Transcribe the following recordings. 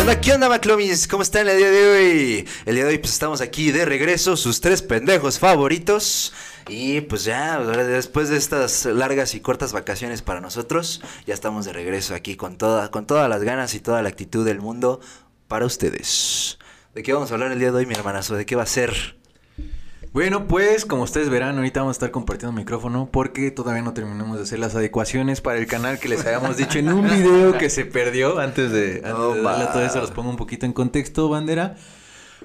¿Qué onda, qué onda? ¿Cómo están el día de hoy? El día de hoy, pues estamos aquí de regreso, sus tres pendejos favoritos. Y pues ya, después de estas largas y cortas vacaciones para nosotros, ya estamos de regreso aquí con, toda, con todas las ganas y toda la actitud del mundo para ustedes. ¿De qué vamos a hablar el día de hoy, mi hermanazo? ¿De qué va a ser? Bueno, pues como ustedes verán, ahorita vamos a estar compartiendo micrófono porque todavía no terminamos de hacer las adecuaciones para el canal que les habíamos dicho en un video que se perdió antes de, antes de darle todo eso. Los pongo un poquito en contexto, bandera.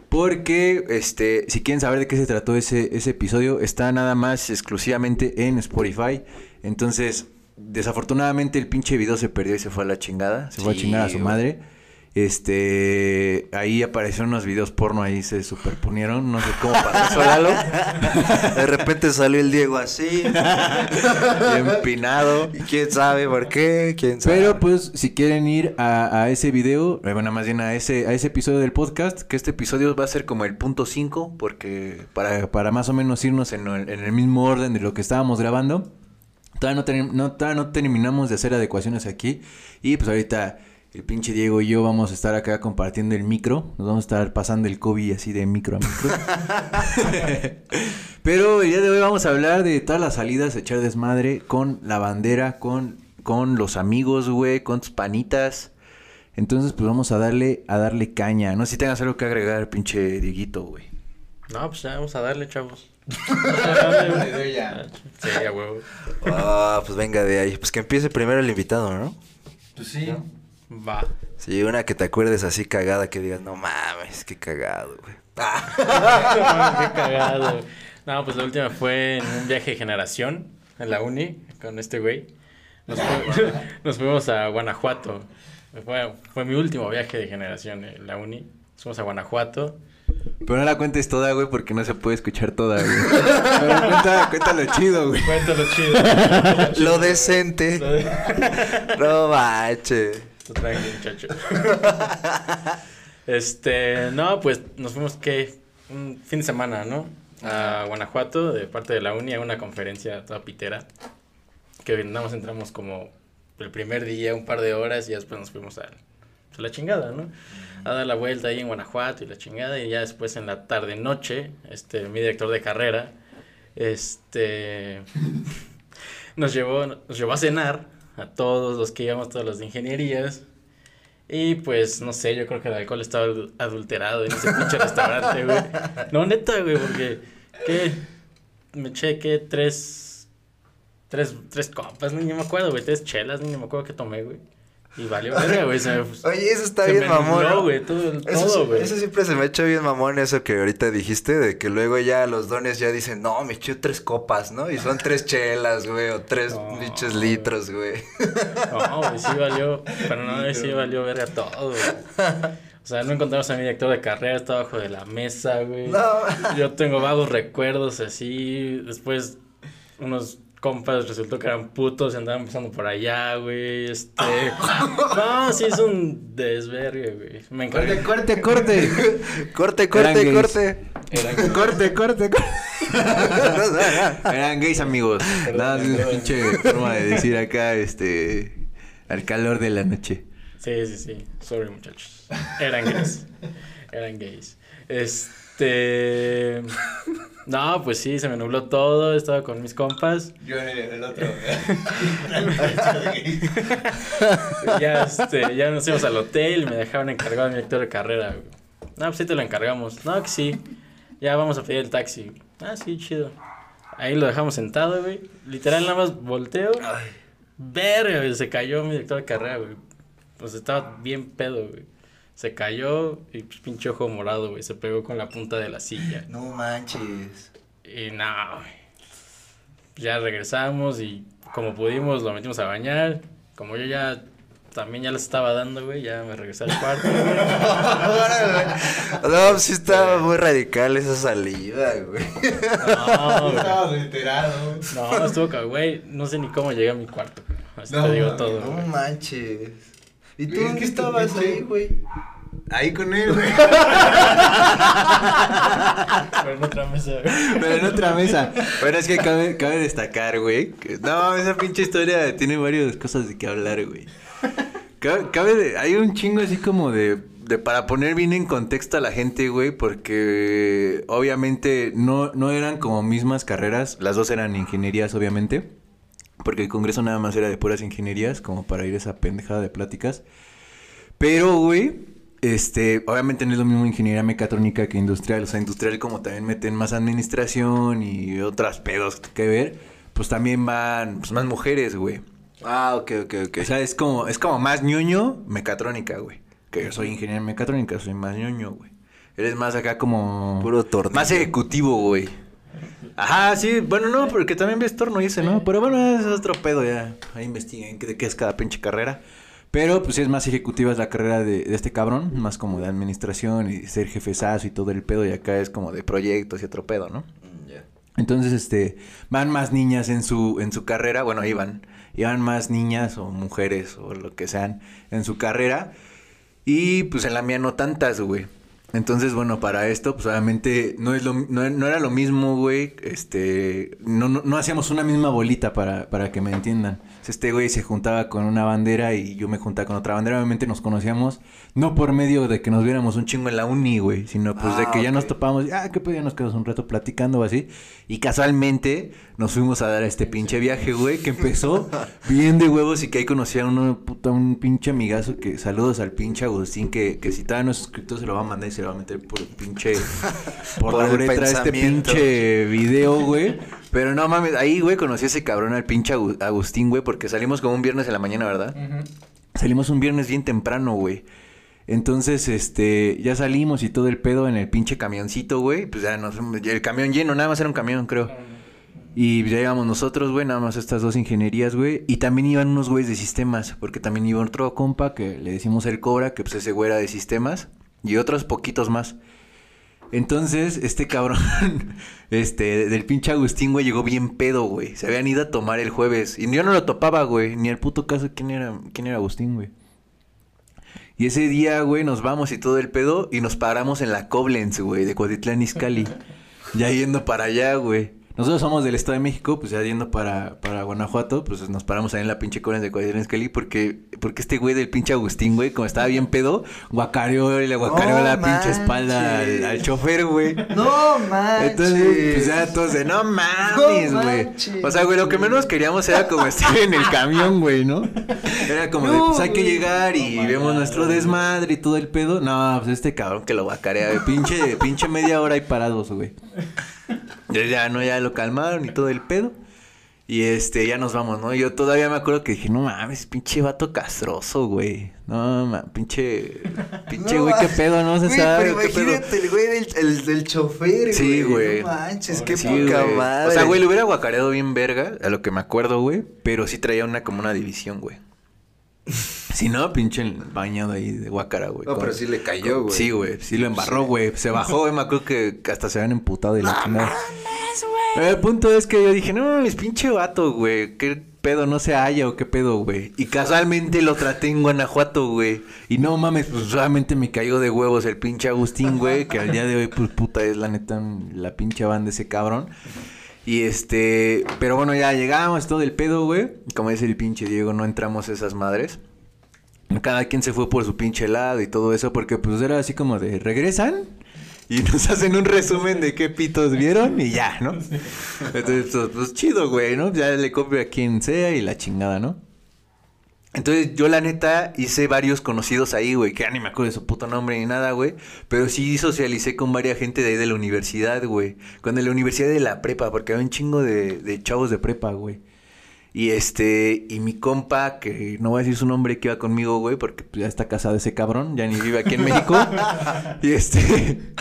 Porque, este, si quieren saber de qué se trató ese, ese episodio, está nada más exclusivamente en Spotify. Entonces, desafortunadamente el pinche video se perdió y se fue a la chingada. Se fue a chingar a su madre. Este, ahí aparecieron unos videos porno, ahí se superponieron. No sé cómo pasó Lalo. De repente salió el Diego así. Empinado. ¿Y quién sabe por qué? ¿Quién sabe? Pero pues si quieren ir a, a ese video, eh, bueno, más bien a ese, a ese episodio del podcast, que este episodio va a ser como el punto 5, porque para, para más o menos irnos en el, en el mismo orden de lo que estábamos grabando, todavía no, no, todavía no terminamos de hacer adecuaciones aquí y pues ahorita el pinche Diego y yo vamos a estar acá compartiendo el micro, nos vamos a estar pasando el COVID así de micro a micro. Pero el día de hoy vamos a hablar de todas las salidas, echar desmadre con la bandera, con, con los amigos, güey, con tus panitas. Entonces, pues vamos a darle, a darle caña. No sé si tengas algo que agregar, pinche Dieguito, güey. No, pues ya vamos a darle, chavos. Sí, a huevo. Ah, pues venga de ahí. Pues que empiece primero el invitado, ¿no? Pues sí. Va. Sí, una que te acuerdes así cagada que digas, no mames, qué cagado, güey. Qué cagado. No, pues la última fue en un viaje de generación en la uni con este güey. Nos, fu- nos fuimos a Guanajuato. Fue, fue mi último viaje de generación en la uni. Nos fuimos a Guanajuato. Pero no la cuentes toda, güey, porque no se puede escuchar toda, güey. Pero cuenta, cuéntalo chido, güey. Cuéntalo chido. Lo decente. No manches. Tú tranqui, muchacho. Este, no, pues nos fuimos, ¿qué? Un fin de semana, ¿no? A Guanajuato, de parte de la uni, a una conferencia toda pitera. Que nada entramos como el primer día, un par de horas, y después nos fuimos a, a la chingada, ¿no? A dar la vuelta ahí en Guanajuato y la chingada, y ya después en la tarde-noche, este, mi director de carrera, este, nos llevó, nos llevó a cenar a todos los que íbamos, todos los de ingenierías. Y pues, no sé, yo creo que el alcohol estaba adul- adulterado en ese pinche restaurante, güey. No, neta, güey, porque, ¿qué? Me eché, ¿qué? Tres, tres, tres copas, ni me acuerdo, güey, tres chelas, ni me acuerdo qué tomé, güey. Y valió verga, güey. Oye, eso está se bien me mamón. güey, todo, Eso, todo, güey. eso siempre se me ha hecho bien mamón eso que ahorita dijiste, de que luego ya los dones ya dicen, no, me eché tres copas, ¿no? Y son tres chelas, güey, o tres No, güey. litros, güey. No, güey, sí valió, pero no, sí valió verga todo, güey. O sea, no encontramos a mi director de carrera, estaba abajo de la mesa, güey. No. Yo tengo vagos recuerdos así, después unos compas resultó que eran putos y andaban pasando por allá, güey, este... No, sí es un desvergue, güey. Me encargué... corte, corte. corte, Eran corte, gays. corte. corte, corte, corte. Eran gays, amigos. Nada, es una pinche forma de decir acá, este, al calor de la noche. Sí, sí, sí. Sorry, muchachos. Eran gays. Eran gays. Este. No, pues sí, se me nubló todo. Estaba con mis compas. Yo en el, otro. Ya, este, ya nos fuimos al hotel y me dejaron encargado a mi director de carrera. güey. No, pues sí te lo encargamos. No, que sí. Ya vamos a pedir el taxi. Ah, sí, chido. Ahí lo dejamos sentado, güey. Literal, nada más volteo. Verga, güey. Se cayó mi director de carrera, güey. Pues estaba bien pedo, güey. Se cayó y pues, pinche ojo morado, güey. Se pegó con la punta de la silla. No manches. Y no, güey. Ya regresamos y como pudimos lo metimos a bañar. Como yo ya también ya les estaba dando, güey, ya me regresé al cuarto. güey. No, pues sí estaba muy radical esa salida, güey. No. Estabas enterado. No, estuvo güey, no sé ni cómo llegué a mi cuarto. güey. Así No, te digo todo. No güey. manches. ¿Y tú Es dónde que estabas pinche- ahí, güey? Ahí con él, güey. Pero en otra mesa. güey. Pero en otra mesa. Pero es que cabe, cabe destacar, güey. que- No, esa pinche historia tiene varias cosas de qué hablar, güey. Cabe, cabe de- hay un chingo así como de de, para poner bien en contexto a la gente, güey, porque obviamente no, no eran como mismas carreras, las dos eran ingenierías, obviamente, porque el congreso nada más era de puras ingenierías, como para ir a esa pendejada de pláticas. Pero, güey, este, obviamente no es lo mismo ingeniería mecatrónica que industrial, o sea, industrial como también meten más administración y otras pedos que ver, pues también van pues, más mujeres, güey. Ah, ok, ok, ok. O sea, es como, es como más ñoño mecatrónica, güey. Que yo soy ingeniero en mecatrónica, soy más ñoño, güey. Eres más acá como... Puro tornillo. Más ejecutivo, güey. Ajá, sí, bueno, no, porque también ves torno y ese, ¿no? Pero bueno, es otro pedo ya. Ahí investiguen de qué es cada pinche carrera. Pero pues sí es más ejecutiva es la carrera de, de este cabrón, más como de administración y ser jefezazo y todo el pedo. Y acá es como de proyectos y otro pedo, ¿no? Mm. Entonces, este, van más niñas en su, en su carrera, bueno, iban, iban más niñas o mujeres o lo que sean en su carrera. Y pues en la mía no tantas, güey. Entonces, bueno, para esto, pues obviamente no, es lo, no, no era lo mismo, güey. Este, no, no, no hacíamos una misma bolita para, para que me entiendan. Este güey se juntaba con una bandera y yo me juntaba con otra bandera. Obviamente nos conocíamos no por medio de que nos viéramos un chingo en la uni, güey, sino pues de Ah, que ya nos topábamos, ah, que pues ya nos quedamos un rato platicando o así. Y casualmente nos fuimos a dar a este pinche viaje, güey, que empezó bien de huevos y que ahí conocí a uno, puta, un pinche amigazo que saludos al pinche Agustín, que, que si todavía no es suscrito se lo va a mandar y se lo va a meter por el pinche, por, Por la el uretra este pinche video, güey. Pero no mames, ahí, güey, conocí a ese cabrón, al pinche Agu- Agustín, güey, porque salimos como un viernes en la mañana, ¿verdad? Salimos un viernes bien temprano, güey. Entonces, este, ya salimos y todo el pedo en el pinche camioncito, güey. Pues ya nos, el camión lleno, nada más era un camión, creo. Y ya íbamos nosotros, güey, nada más estas dos ingenierías, güey. Y también iban unos güeyes de sistemas, porque también iba otro compa que le decimos el Cobra, que pues ese güey era de sistemas. Y otros poquitos más. Entonces, este cabrón, este, del pinche Agustín, güey, llegó bien pedo, güey. Se habían ido a tomar el jueves. Y yo no lo topaba, güey. Ni al puto caso quién era, quién era Agustín, güey. Y ese día, güey, nos vamos y todo el pedo. Y nos paramos en la Koblenz, güey, de Cuautitlán Izcalli. ya yendo para allá, güey. Nosotros somos del Estado de México, pues ya yendo para, para Guanajuato, pues nos paramos ahí en la pinche Koblenz de Cuautitlán Izcalli. Porque, porque este güey del pinche Agustín, güey, como estaba bien pedo, guacareó y le guacareó No la pinche espalda al, al chofer, güey. No manches. Entonces, pues ya todos de, no mames, No güey. o sea, güey, lo que menos queríamos era como estar en el camión, güey, ¿no? Era como de, pues hay que llegar y vemos nuestro desmadre y todo el pedo. No, pues este cabrón que lo guacarea, güey. Pinche, pinche media hora ahí parados, güey. Ya, ya, no, ya lo calmaron y todo el pedo. Y este, ya nos vamos, ¿no? Yo todavía me acuerdo que dije, no mames, pinche vato castroso, güey. No, ma, pinche, pinche No, güey, qué pedo, no se Güey, sabe. Pero pedo. imagínate el güey del, el, del chofer, Sí, güey. No manches, qué Sí, poca güey. madre. O sea, güey, le hubiera guacareado bien verga, a lo que me acuerdo, güey. Pero sí traía una como una división, güey. Si no, pinche bañado ahí de guacara, güey. No, con- pero sí le cayó, güey. Sí, güey. Sí lo embarró, güey. Se bajó, güey. Me acuerdo que hasta se habían emputado de la chingada. El punto es que yo dije, no mames, pinche vato, güey. ¿Qué pedo no se halla o qué pedo, güey? Y casualmente lo traté en Guanajuato, güey. Y no mames, pues solamente me cayó de huevos el pinche Agustín, güey. Que al día de hoy, pues puta, es la neta la pinche banda de ese cabrón. Y este, pero bueno, ya llegamos, todo el pedo, güey. Como dice el pinche Diego, no entramos esas madres. Cada quien se fue por su pinche lado y todo eso, porque pues era así como de, ¿regresan? Y nos hacen un resumen de qué pitos vieron y ya, ¿no? Entonces, pues, pues, chido, güey, ¿no? Ya le copio a quien sea y la chingada, ¿no? Entonces, yo la neta hice varios conocidos ahí, güey, que ya ni me acuerdo de su puto nombre ni nada, güey. Pero sí socialicé con varias gente de ahí de la universidad, güey. Con de la universidad de la prepa, porque había un chingo de, de chavos de prepa, güey. Y este, y mi compa, que no voy a decir su nombre, que iba conmigo, güey, porque pues, ya está casado ese cabrón, ya ni vive aquí en México. y este,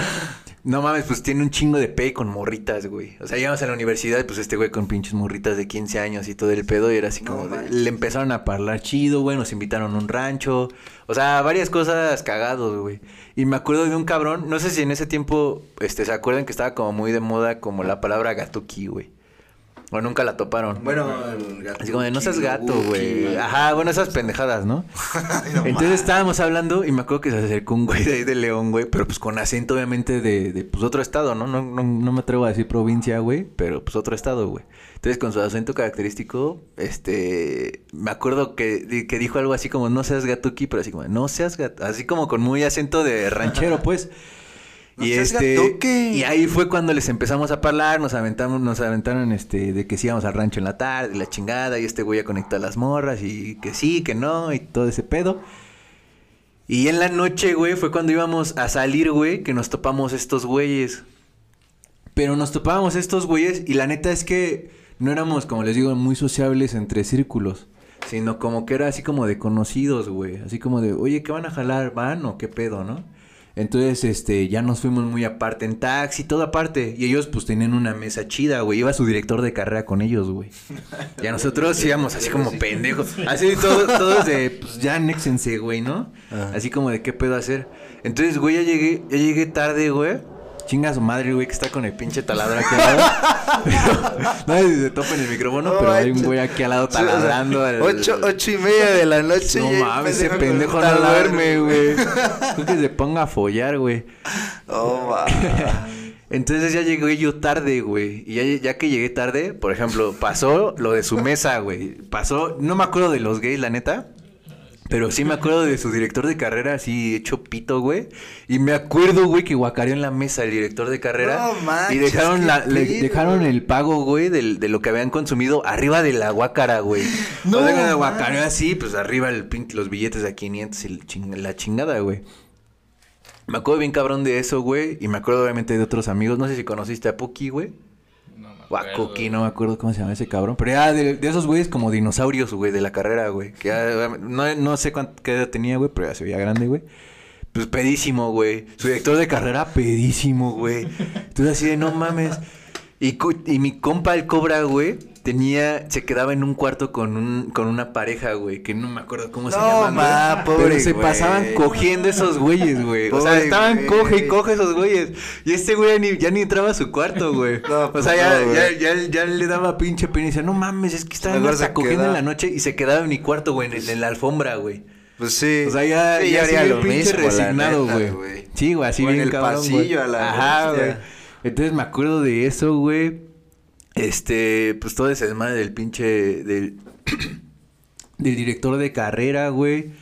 no mames, pues tiene un chingo de pe con morritas, güey. O sea, llegamos a la universidad, pues este güey con pinches morritas de 15 años y todo el pedo, y era así No como, de- le empezaron a hablar chido, güey, nos invitaron a un rancho. O sea, varias cosas cagados, güey. Y me acuerdo de un cabrón, no sé si en ese tiempo, este, se acuerdan que estaba como muy de moda como la palabra gatuki, güey. O nunca la toparon. Bueno, gato. Así como de, no seas gato, güey. Ajá, bueno, esas pendejadas, ¿no? Entonces estábamos hablando y me acuerdo que se acercó un güey de ahí de León, güey, pero pues con acento obviamente de, de pues otro estado, ¿no? No, no, no me atrevo a decir provincia, güey, pero pues otro estado, güey. Entonces con su acento característico, este, me acuerdo que, que dijo algo así como, no seas gatuki, pero así como, no seas gato, así como con muy acento de ranchero, pues. No y este y ahí fue cuando les empezamos a hablar, nos aventamos, nos aventaron este de que sí íbamos al rancho en la tarde, y la chingada, y este güey a conectar las morras y que sí, que no y todo ese pedo. Y en la noche, güey, fue cuando íbamos a salir, güey, que nos topamos estos güeyes. Pero nos topábamos estos güeyes y la neta es que no éramos, como les digo, muy sociables entre círculos. Sino como que era así como de conocidos, güey. Así como de, oye, ¿qué van a jalar? ¿Van o qué pedo, no? Entonces, este, ya nos fuimos muy aparte en taxi, todo aparte. Y ellos, pues, tenían una mesa chida, güey. Iba su director de carrera con ellos, güey. Y a nosotros íbamos así como pendejos. Así todos, todos de, pues, ya anéxense, güey, ¿no? Así como de, ¿qué pedo hacer? Entonces, güey, ya llegué, ya llegué tarde, güey. Chinga a su madre, güey, que está con el pinche taladro aquí al lado. no sé si se topa en el micrófono, No pero hay un güey aquí al lado taladrando. al- Ocho, ocho y media de la noche. No mames, ese pendejo no duerme, güey. Creo que se ponga a follar, güey. Oh, va. Entonces ya llegué yo tarde, güey. Y ya, ya que llegué tarde, por ejemplo, pasó lo de su mesa, güey. Pasó, no me acuerdo de los gays, la neta. Pero sí me acuerdo de su director de carrera así hecho pito, güey. Y me acuerdo, güey, que guacareó en la mesa el director de carrera. No manches, y dejaron la, le dejaron el pago, güey, del- de, lo que habían consumido arriba de la guácara, güey. No cuando man. guacareó así, pues arriba el los billetes de 500 y ching- la chingada, güey. Me acuerdo bien cabrón de eso, güey. Y me acuerdo obviamente de otros amigos. No sé si conociste a Puki, güey. Cookie, no me acuerdo cómo se llama ese cabrón. Pero ya de, de esos güeyes como dinosaurios, güey, de la carrera, güey. Que ya, no, no sé cuánta qué edad tenía, güey, pero ya se veía grande, güey. Pues pedísimo, güey. Su director de carrera, pedísimo, güey. Entonces así de no mames. Y, y mi compa el cobra, güey, tenía, se quedaba en un cuarto con un, con una pareja, güey, que no me acuerdo cómo se güey. ma, pobre Pero se güey. pasaban cogiendo esos güeyes, güey. O sea, estaban güey. coge y coge esos güeyes. Y este güey ni- ya ni entraba a su cuarto, güey. No, o pues sea, ya, no, güey. ya, ya, ya le daba pinche pena y decía, no mames, es que estaban hasta cogiendo en la noche y se quedaba en mi cuarto, güey, en, en la alfombra, güey. Pues sí. O sea, ya, Sí, ya haría lo pinche mismo, resignado, güey. Sí, güey, así O en bien el cabrón, pasillo a la Ajá, güey. Entonces me acuerdo de eso, güey. Este, pues todo ese desmadre del pinche, del, del director de carrera, güey.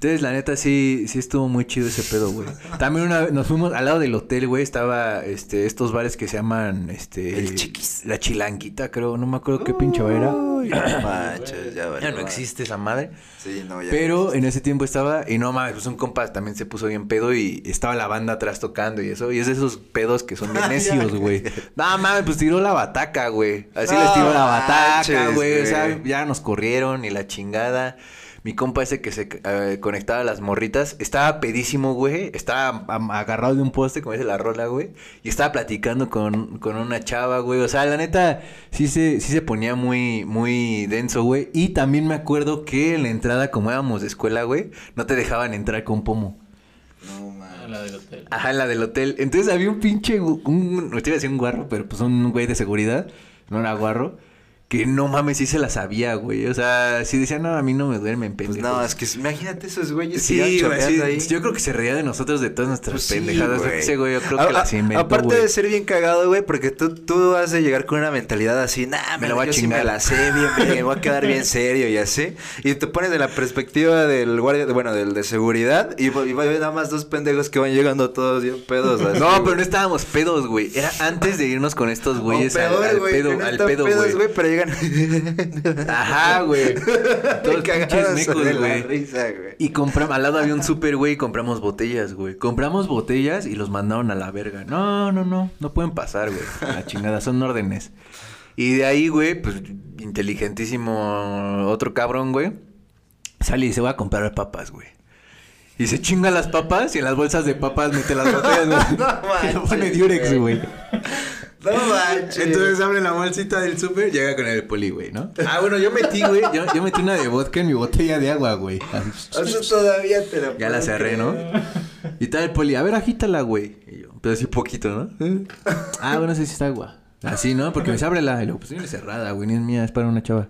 Entonces, la neta, sí, sí estuvo muy chido ese pedo, güey. También una vez nos fuimos al lado del hotel, güey, estaba, este, estos bares que se llaman, este... El Chiquis. La Chilanguita, creo, no me acuerdo qué pinche bar era. Uy, no manches, ya Ya no existe esa madre. Sí, no, ya. Pero en ese tiempo estaba, y no mames, pues un compa también se puso bien pedo y estaba la banda atrás tocando y eso. Y es de esos pedos que son bien necios, güey. No mames, pues tiró la bataca, güey. Así No les tiró la bataca, güey. O sea, ya nos corrieron y la chingada. Mi compa ese que se eh, conectaba a las morritas estaba pedísimo, güey. Estaba agarrado de un poste, como dice la rola, güey. Y estaba platicando con, con una chava, güey. O sea, la neta, sí se, sí se ponía muy, muy denso, güey. Y también me acuerdo que en la entrada, como éramos de escuela, güey, no te dejaban entrar con pomo. No, man. la del hotel. Ajá, en la del hotel. Entonces había un pinche, un, no te iba a decir un guarro, pero pues un güey de seguridad, no era guarro, que no mames, sí se la sabía, güey. O sea, sí decía, no, a mí no me duermen, Pues pendejos. no, es que imagínate esos güeyes Sí, que güey, sí, ahí. yo creo que se reía de nosotros de todas nuestras Pues sí, pendejadas. güey. Ese güey yo creo A- que a- las inventó, Aparte güey. de ser bien cagado, güey, porque tú, tú has de llegar con una mentalidad así, nah, Me la voy a sí chingar". me la sé bien, me voy a quedar bien serio y así. Y te pones de la perspectiva del guardia, bueno, del de seguridad, y, y nada más dos pendejos que van llegando todos bien pedos. así, No, güey. pero no estábamos pedos, güey. Era antes de irnos con estos güeyes al, peor, al güey, pedo, no al están pedo, pedos, güey. pero llegan Ajá, güey. Todos pinches mecos, de la güey. risa, güey. Y compramos, al lado había un súper, güey, y compramos botellas, güey. Compramos botellas y los mandaron a la verga. No, no, no, no pueden pasar, güey. La chingada, son órdenes. Y de ahí, güey, pues, inteligentísimo otro cabrón, güey. Sale y dice, voy a comprar papas, güey. Y se chinga las papas y en las bolsas de papas mete las botellas, güey. No Y lo pone Durex, güey. No manches. Entonces abre la bolsita del súper, llega con el poli, güey, ¿no? Ah, bueno, yo metí, güey, yo, yo metí una de vodka en mi botella de agua, güey. O sea, todavía te la Ya la cerré, ¿no? Y tal el poli, a ver, agítala, güey. Y yo, pero así poquito, ¿no? Ah, bueno, sí, sí está agua. Así, ¿no? Porque me dice, ábrela. Y luego, pues tiene cerrada, güey, ni es mía, es para una chava.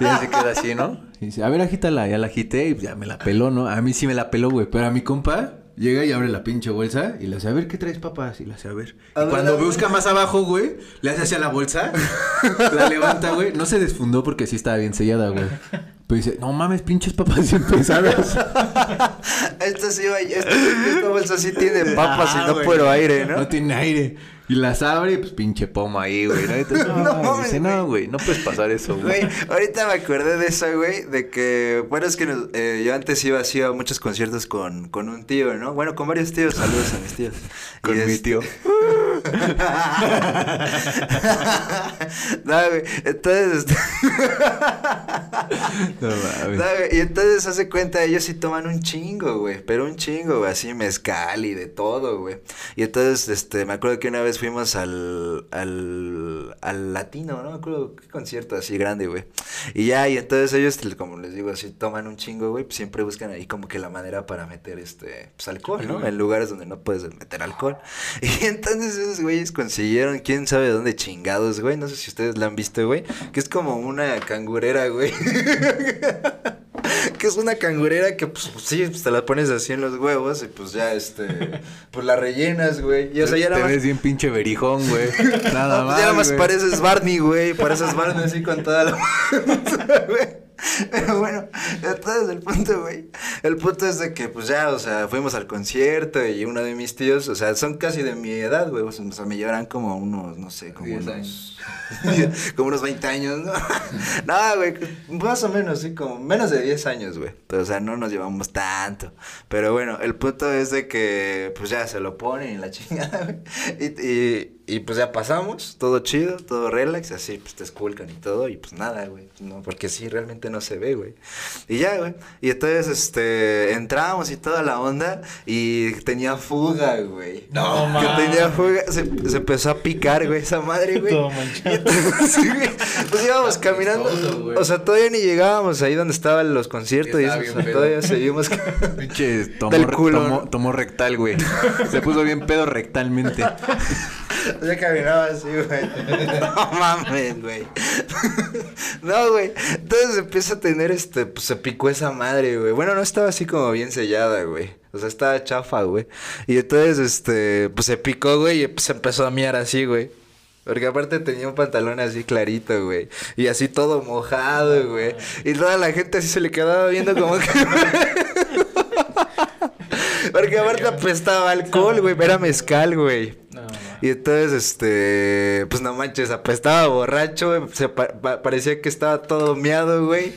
Y ya se queda así, ¿no? Y dice, a ver, agítala. Ya la agité y ya me la peló, ¿no? A mí sí me la peló, güey. Pero a mi compa llega y abre la pinche bolsa y le hace, a ver, ¿qué traes, papás? Y le hace, a ver. A y ver, cuando busca más abajo, güey, le hace hacia la bolsa, la levanta, güey. No se desfundó porque sí estaba bien sellada, güey. Pero dice, no mames, pinches papas bien pesadas. Esta sí va, esta, esta bolsa sí tiene papas y Ah, no güey. puro aire, ¿no? No tiene aire. Y las abre y pues pinche pomo ahí, güey. ¿no? Entonces, No dice, no, güey, no puedes pasar eso, güey. Güey, ahorita me acordé de eso, güey, de que, bueno, es que nos- eh, yo antes iba así a muchos conciertos con, con un tío, ¿no? Bueno, con varios tíos, saludos a mis tíos. Con Y mi este- tío. no, güey, entonces, este, No no, y entonces hace cuenta, ellos sí toman un chingo, güey, pero un chingo, güey, así mezcal y de todo, güey. Y entonces, este, me acuerdo que una vez fuimos al, al, al latino, no me acuerdo qué concierto así grande, güey. Y ya, y entonces ellos, como les digo, así toman un chingo, güey, pues siempre buscan ahí como que la manera para meter, este, pues alcohol, ¿no? En lugares donde no puedes meter alcohol. Y entonces esos güeyes consiguieron, quién sabe de dónde chingados, güey, no sé si ustedes la han visto, güey, que es como una cangurera, güey. que es una cangurera que, pues, sí, pues, te la pones así en los huevos y, pues, ya, este, pues, la rellenas, güey. Y, o sea, ya nada más... ves bien pinche berijón, güey. Nada No, pues, más. ya nada más güey. pareces Barney, güey. Pareces Barney así con toda la... güey. Pero bueno, entonces el punto, güey. El punto es de que, pues ya, o sea, fuimos al concierto y uno de mis tíos, o sea, son casi de mi edad, güey. O sea, me llevarán como unos, no sé, como 10 unos. como unos 20 años, ¿no? no, güey, más o menos, sí, como menos de 10 años, güey. O sea, no nos llevamos tanto. Pero bueno, el punto es de que, pues ya se lo ponen y la chingada, güey. Y, y, y pues ya pasamos, todo chido, todo relax, así, pues te esculcan y todo, y pues nada, güey. No, porque sí, realmente no se ve, güey. Y ya, güey. Y entonces, este, entramos y toda la onda, y tenía fuga, güey. No, Que mames. tenía fuga, se, se empezó a picar, güey, esa madre, güey. Todo manchado. Entonces, güey, pues íbamos caminando. Todo. O sea, todavía ni llegábamos ahí donde estaban los conciertos y eso. O sea, todavía seguimos. Pinche tomó, tomó rectal, güey. Se puso bien pedo rectalmente. Ya caminaba así, güey. No mames, güey. No, güey. Entonces empieza a tener este, pues se picó esa madre, güey. Bueno, no estaba así como bien sellada, güey. O sea, estaba chafa, güey. Y entonces, este, pues se picó, güey, y pues se empezó a miar así, güey. Porque aparte tenía un pantalón así clarito, güey. Y así todo mojado, güey. Y toda la gente así se le quedaba viendo como que... Porque aparte apestaba alcohol, güey. Era mezcal, güey. No. Y entonces, este, pues no manches, apestaba borracho, güey, se pa- pa- parecía que estaba todo miado, güey,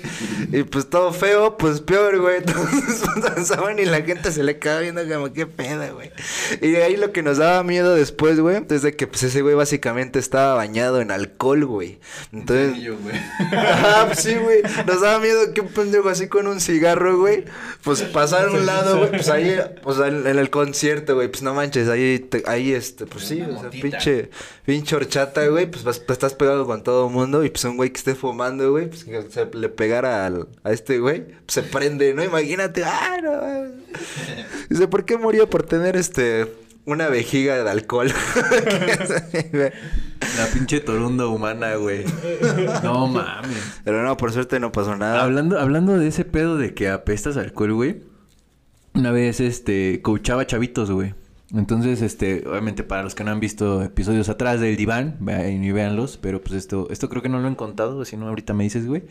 y pues todo feo, pues peor, güey, entonces pues, danzaban y la gente se le quedaba viendo como, qué peda, güey. Y de ahí lo que nos daba miedo después, güey, es de que, pues ese güey básicamente estaba bañado en alcohol, güey. Entonces... Ajá, pues sí, güey. Nos daba miedo que un pendejo así con un cigarro, güey. Pues pasar a un lado, güey. Pues ahí, pues en, en el concierto, güey. Pues no manches, ahí, te- ahí este, pues sí, o sea, pinche, pinche horchata, güey. Pues vas- estás pegado con todo el mundo. Y pues un güey que esté fumando, güey. Pues que se le pegara al, a este güey. Pues se prende, ¿no? Imagínate, ah, no. Dice, ¿por qué murió? Por tener este. Una vejiga de alcohol. La pinche torunda humana, güey. No mames. Pero no, por suerte no pasó nada. Hablando, hablando de ese pedo de que apestas alcohol, güey. Una vez, este, coachaba chavitos, güey. Entonces, este, obviamente para los que no han visto episodios atrás del diván, vayan y véanlos, pero pues esto, esto creo que no lo han contado, si no ahorita me dices, güey.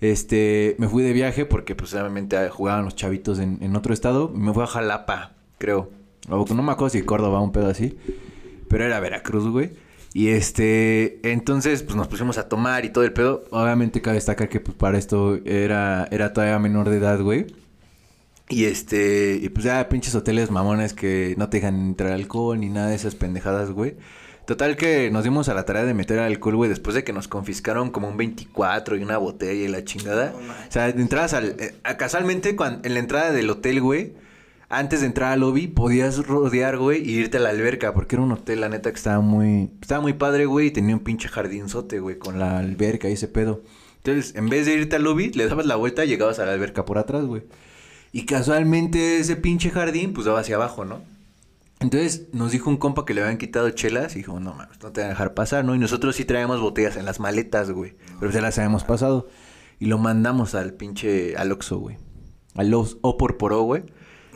Este, me fui de viaje porque pues obviamente jugaban los chavitos en, en otro estado. Me fui a Jalapa, creo. O no me acuerdo si Córdoba, un pedo así. Pero era Veracruz, güey. Y este, entonces, pues nos pusimos a tomar y todo el pedo. Obviamente cabe destacar que pues para esto era, era todavía menor de edad, güey. Y este, y pues ya pinches hoteles mamones que no te dejan entrar alcohol ni nada de esas pendejadas, güey. Total que nos dimos a la tarea de meter alcohol, güey, después de que nos confiscaron como un 24 y una botella y la chingada. o sea, entrabas al... eh, casualmente cuan- en la entrada del hotel, güey, antes de entrar al lobby podías rodear, güey, y irte a la alberca, porque era un hotel, la neta, que estaba muy... Estaba muy padre, güey, y tenía un pinche jardinzote, güey, con la alberca y ese pedo. Entonces, en vez de irte al lobby, le dabas la vuelta y llegabas a la alberca por atrás, güey. Y casualmente ese pinche jardín, pues daba hacia abajo, ¿no? Entonces nos dijo un compa que le habían quitado chelas y dijo, no mames, no te van a dejar pasar, ¿no? Y nosotros sí traíamos botellas en las maletas, güey. Pero ya las habíamos pasado. Y lo mandamos al pinche, al Oxxo, güey. Al Los O por Poró, güey.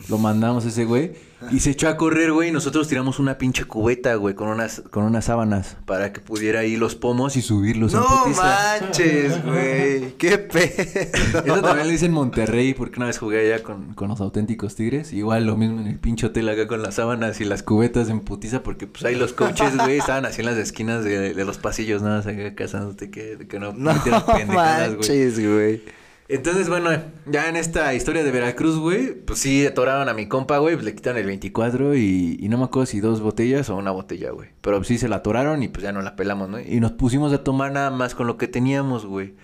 Lo mandamos a ese güey. Y se echó a correr, güey. Y nosotros tiramos una pinche cubeta, güey, con unas, con unas sábanas. Para que pudiera ir los pomos y subirlos en No putiza. manches, güey. Qué pedo. Eso también lo hice en Monterrey, porque una vez jugué allá con, con los auténticos tigres. Igual lo mismo en el pinche hotel acá con las sábanas y las cubetas en putiza, porque pues ahí los coaches, güey, estaban así en las esquinas de, de los pasillos, nada más acá casándote que, que no, No metieras pendejadas, güey. manches, güey. Entonces, bueno, ya en esta historia de Veracruz, güey, pues sí atoraron a mi compa, güey, pues le quitaron el 24 y, y no me acuerdo si dos botellas o una botella, güey. Pero sí se la atoraron y pues ya no la pelamos, ¿no? Y nos pusimos a tomar nada más con lo que teníamos, güey.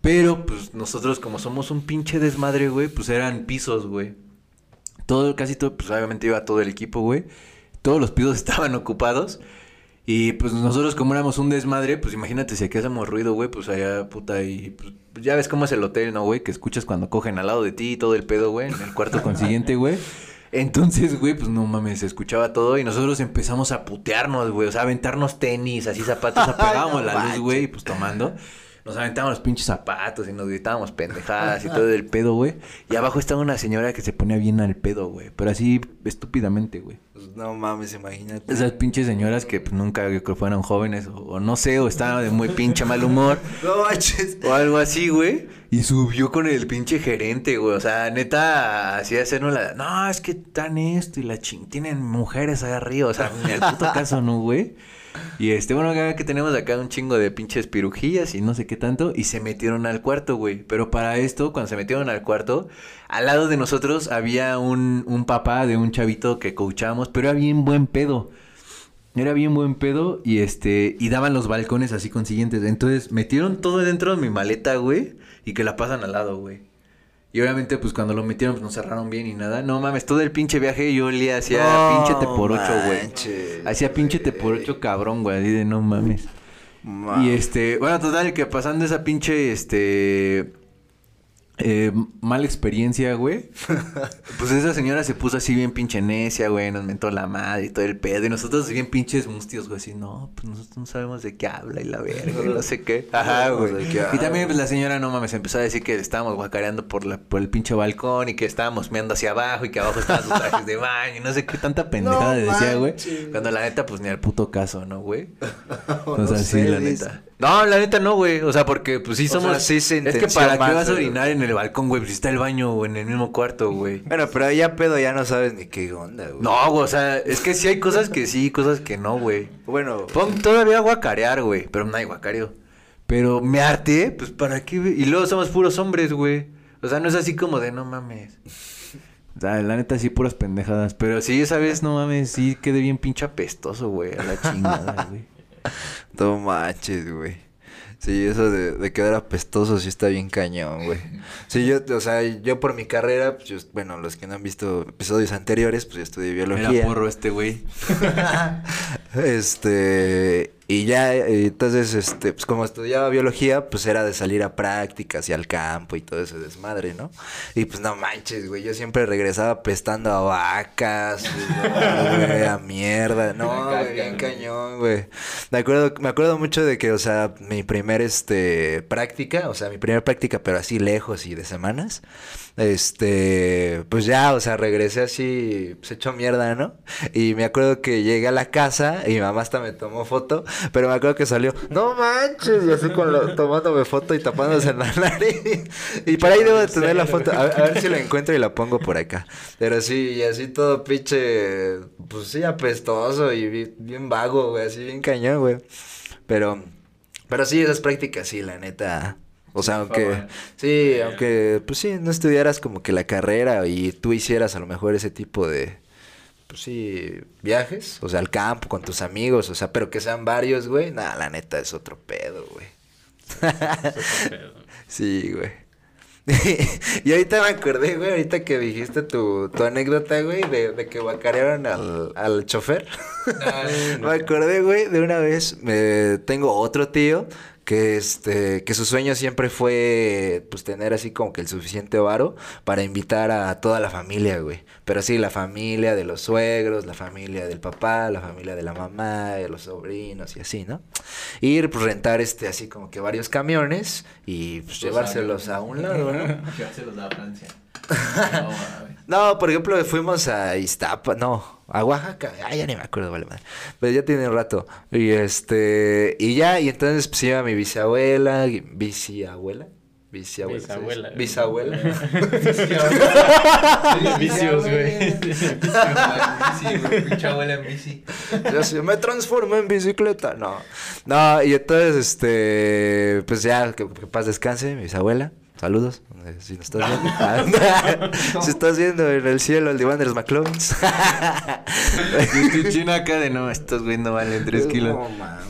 Pero, pues nosotros como somos un pinche desmadre, güey, pues eran pisos, güey. Todo, casi todo, pues obviamente iba todo el equipo, güey. Todos los pisos estaban ocupados. Y pues nosotros como éramos un desmadre, pues imagínate si aquí hacemos ruido, güey, pues allá, puta, y pues, ya ves cómo es el hotel, ¿no, güey? Que escuchas cuando cogen al lado de ti y todo el pedo, güey, en el cuarto consiguiente, güey. Entonces, güey, pues no mames, se escuchaba todo y nosotros empezamos a putearnos, güey, o sea, a aventarnos tenis, así zapatos, apagábamos No la luz, güey, y pues tomando. Nos aventábamos los pinches zapatos y nos gritábamos pendejadas y todo el pedo, güey. Y abajo estaba una señora que se ponía bien al pedo, güey, pero así estúpidamente, güey. Pues, no mames, imagínate. Esas pinches señoras que pues, nunca yo creo fueron jóvenes o, o no sé, o estaban de muy pinche mal humor No manches. o algo así, güey. Y subió con el pinche gerente, güey. O sea, neta, hacía hacernos la... No, es que tan esto y la ching... Tienen mujeres ahí arriba. O sea, ni al puto caso, ¿no, güey? Y este, bueno, que tenemos acá un chingo de pinches pirujillas y no sé qué tanto. Y se metieron al cuarto, güey. Pero para esto, cuando se metieron al cuarto, al lado de nosotros había un, un papá de un chavito que coachábamos, pero era bien buen pedo. Era bien buen pedo y este y daban los balcones así consiguientes. Entonces metieron todo dentro de mi maleta, güey, y que la pasan al lado, güey. Y obviamente pues cuando lo metieron pues nos cerraron bien y nada. No mames, todo el pinche viaje yo olía hacia No pinche te por ocho, güey. Hacía pinche te por ocho cabrón, güey, así de no mames. Ma- Y este, bueno, total que pasando esa pinche este eh, mala experiencia, güey. Pues esa señora se puso así bien pinche necia, güey, nos mentó la madre y todo el pedo. Y nosotros bien pinches mustios, güey, así, no, pues nosotros no sabemos de qué habla y la verga, y no sé qué. Ajá, güey. ¿De qué Y también pues la señora, no mames, empezó a decir que estábamos guacareando por, la, por el pinche balcón y que estábamos meando hacia abajo y que abajo estaban los trajes de baño y no sé qué tanta pendejada No decía, güey. Cuando la neta, pues ni al puto caso, ¿no, güey? O No sea, sí, sé, la dice. neta. No, la neta no, güey. O sea, porque pues sí O sea, somos. sí se es que para qué más, vas a orinar en el balcón, güey. Pues está el baño o en el mismo cuarto, güey. Bueno, pero ya pedo ya no sabes ni qué onda, güey. No, güey, o sea, es que sí hay cosas que sí, cosas que no, güey. Bueno, Pon todavía guacarear, güey. Pero no hay guacareo. Pero me harté, pues para qué, güey? Y luego somos puros hombres, güey. O sea, no es así como de no mames. O sea, la neta sí puras pendejadas. Pero sí, esa vez, no mames, sí quedé bien pinche apestoso, güey. A la chingada, güey. No manches, güey. Sí, eso de, de quedar apestoso sí está bien cañón, güey. Sí, yo, o sea, yo por mi carrera, pues yo, bueno, los que no han visto episodios anteriores, pues yo estudié biología. Era porro este, güey. Este, y ya, eh, entonces, este, pues como estudiaba biología, pues era de salir a prácticas y al campo y todo ese desmadre, ¿no? Y pues no manches, güey, yo siempre regresaba pestando a vacas, güey, a mierda, no, güey, bien cañón, güey. Me acuerdo, me acuerdo mucho de que, o sea, mi primer, este, práctica, o sea, mi primera práctica, pero así lejos y de semanas, este, pues ya, o sea, regresé así, pues hecho mierda, ¿no? Y me acuerdo que llegué a la casa y mi mamá hasta me tomó foto, pero me acuerdo que salió, no manches, y así con lo, tomándome foto y tapándose en la nariz. Y para ahí debo de tener la foto, a, a ver si la encuentro y la pongo por acá. Pero sí, y así todo pinche, pues sí, apestoso y bi- bien vago, güey, así bien cañón, güey. Pero, pero sí, esas prácticas, sí, la neta. O sea, aunque, sí, aunque, pues sí, no estudiaras como que la carrera y tú hicieras a lo mejor ese tipo de, pues sí, viajes, o sea, al campo con tus amigos, o sea, pero que sean varios, güey, nada, la neta es otro pedo, güey. Sí, güey. y ahorita me acordé, güey, ahorita que dijiste tu, tu anécdota, güey, de, de que guacarearon al, al chofer. me acordé, güey, de una vez, me, tengo otro tío que este, que su sueño siempre fue, pues, tener así como que el suficiente varo para invitar a toda la familia, güey. Pero sí, la familia de los suegros, la familia del papá, la familia de la mamá, de los sobrinos y así, ¿no? Ir, pues, rentar este, así como que varios camiones y pues, llevárselos a un lado, ¿no? Llevárselos a Francia. No, por ejemplo, fuimos a Iztapa, no, a Oaxaca, ay, ya ni me acuerdo, vale madre. Pero ya tiene un rato. Y este, y ya, y entonces pues iba mi bisabuela, biciabuela, biciabuela. Bisabuela. Bisabuela. Vicios, güey. Bici, abuela en bici. Yo sí, me transformo en bicicleta. No. No, y entonces, este, pues ya, que, que paz descanse, mi bisabuela. Saludos, eh, si nos estás viendo. si estás viendo en el cielo el diván de los McLovins. Yo acá de no, estos güey no valen 3 kilos. No, mames.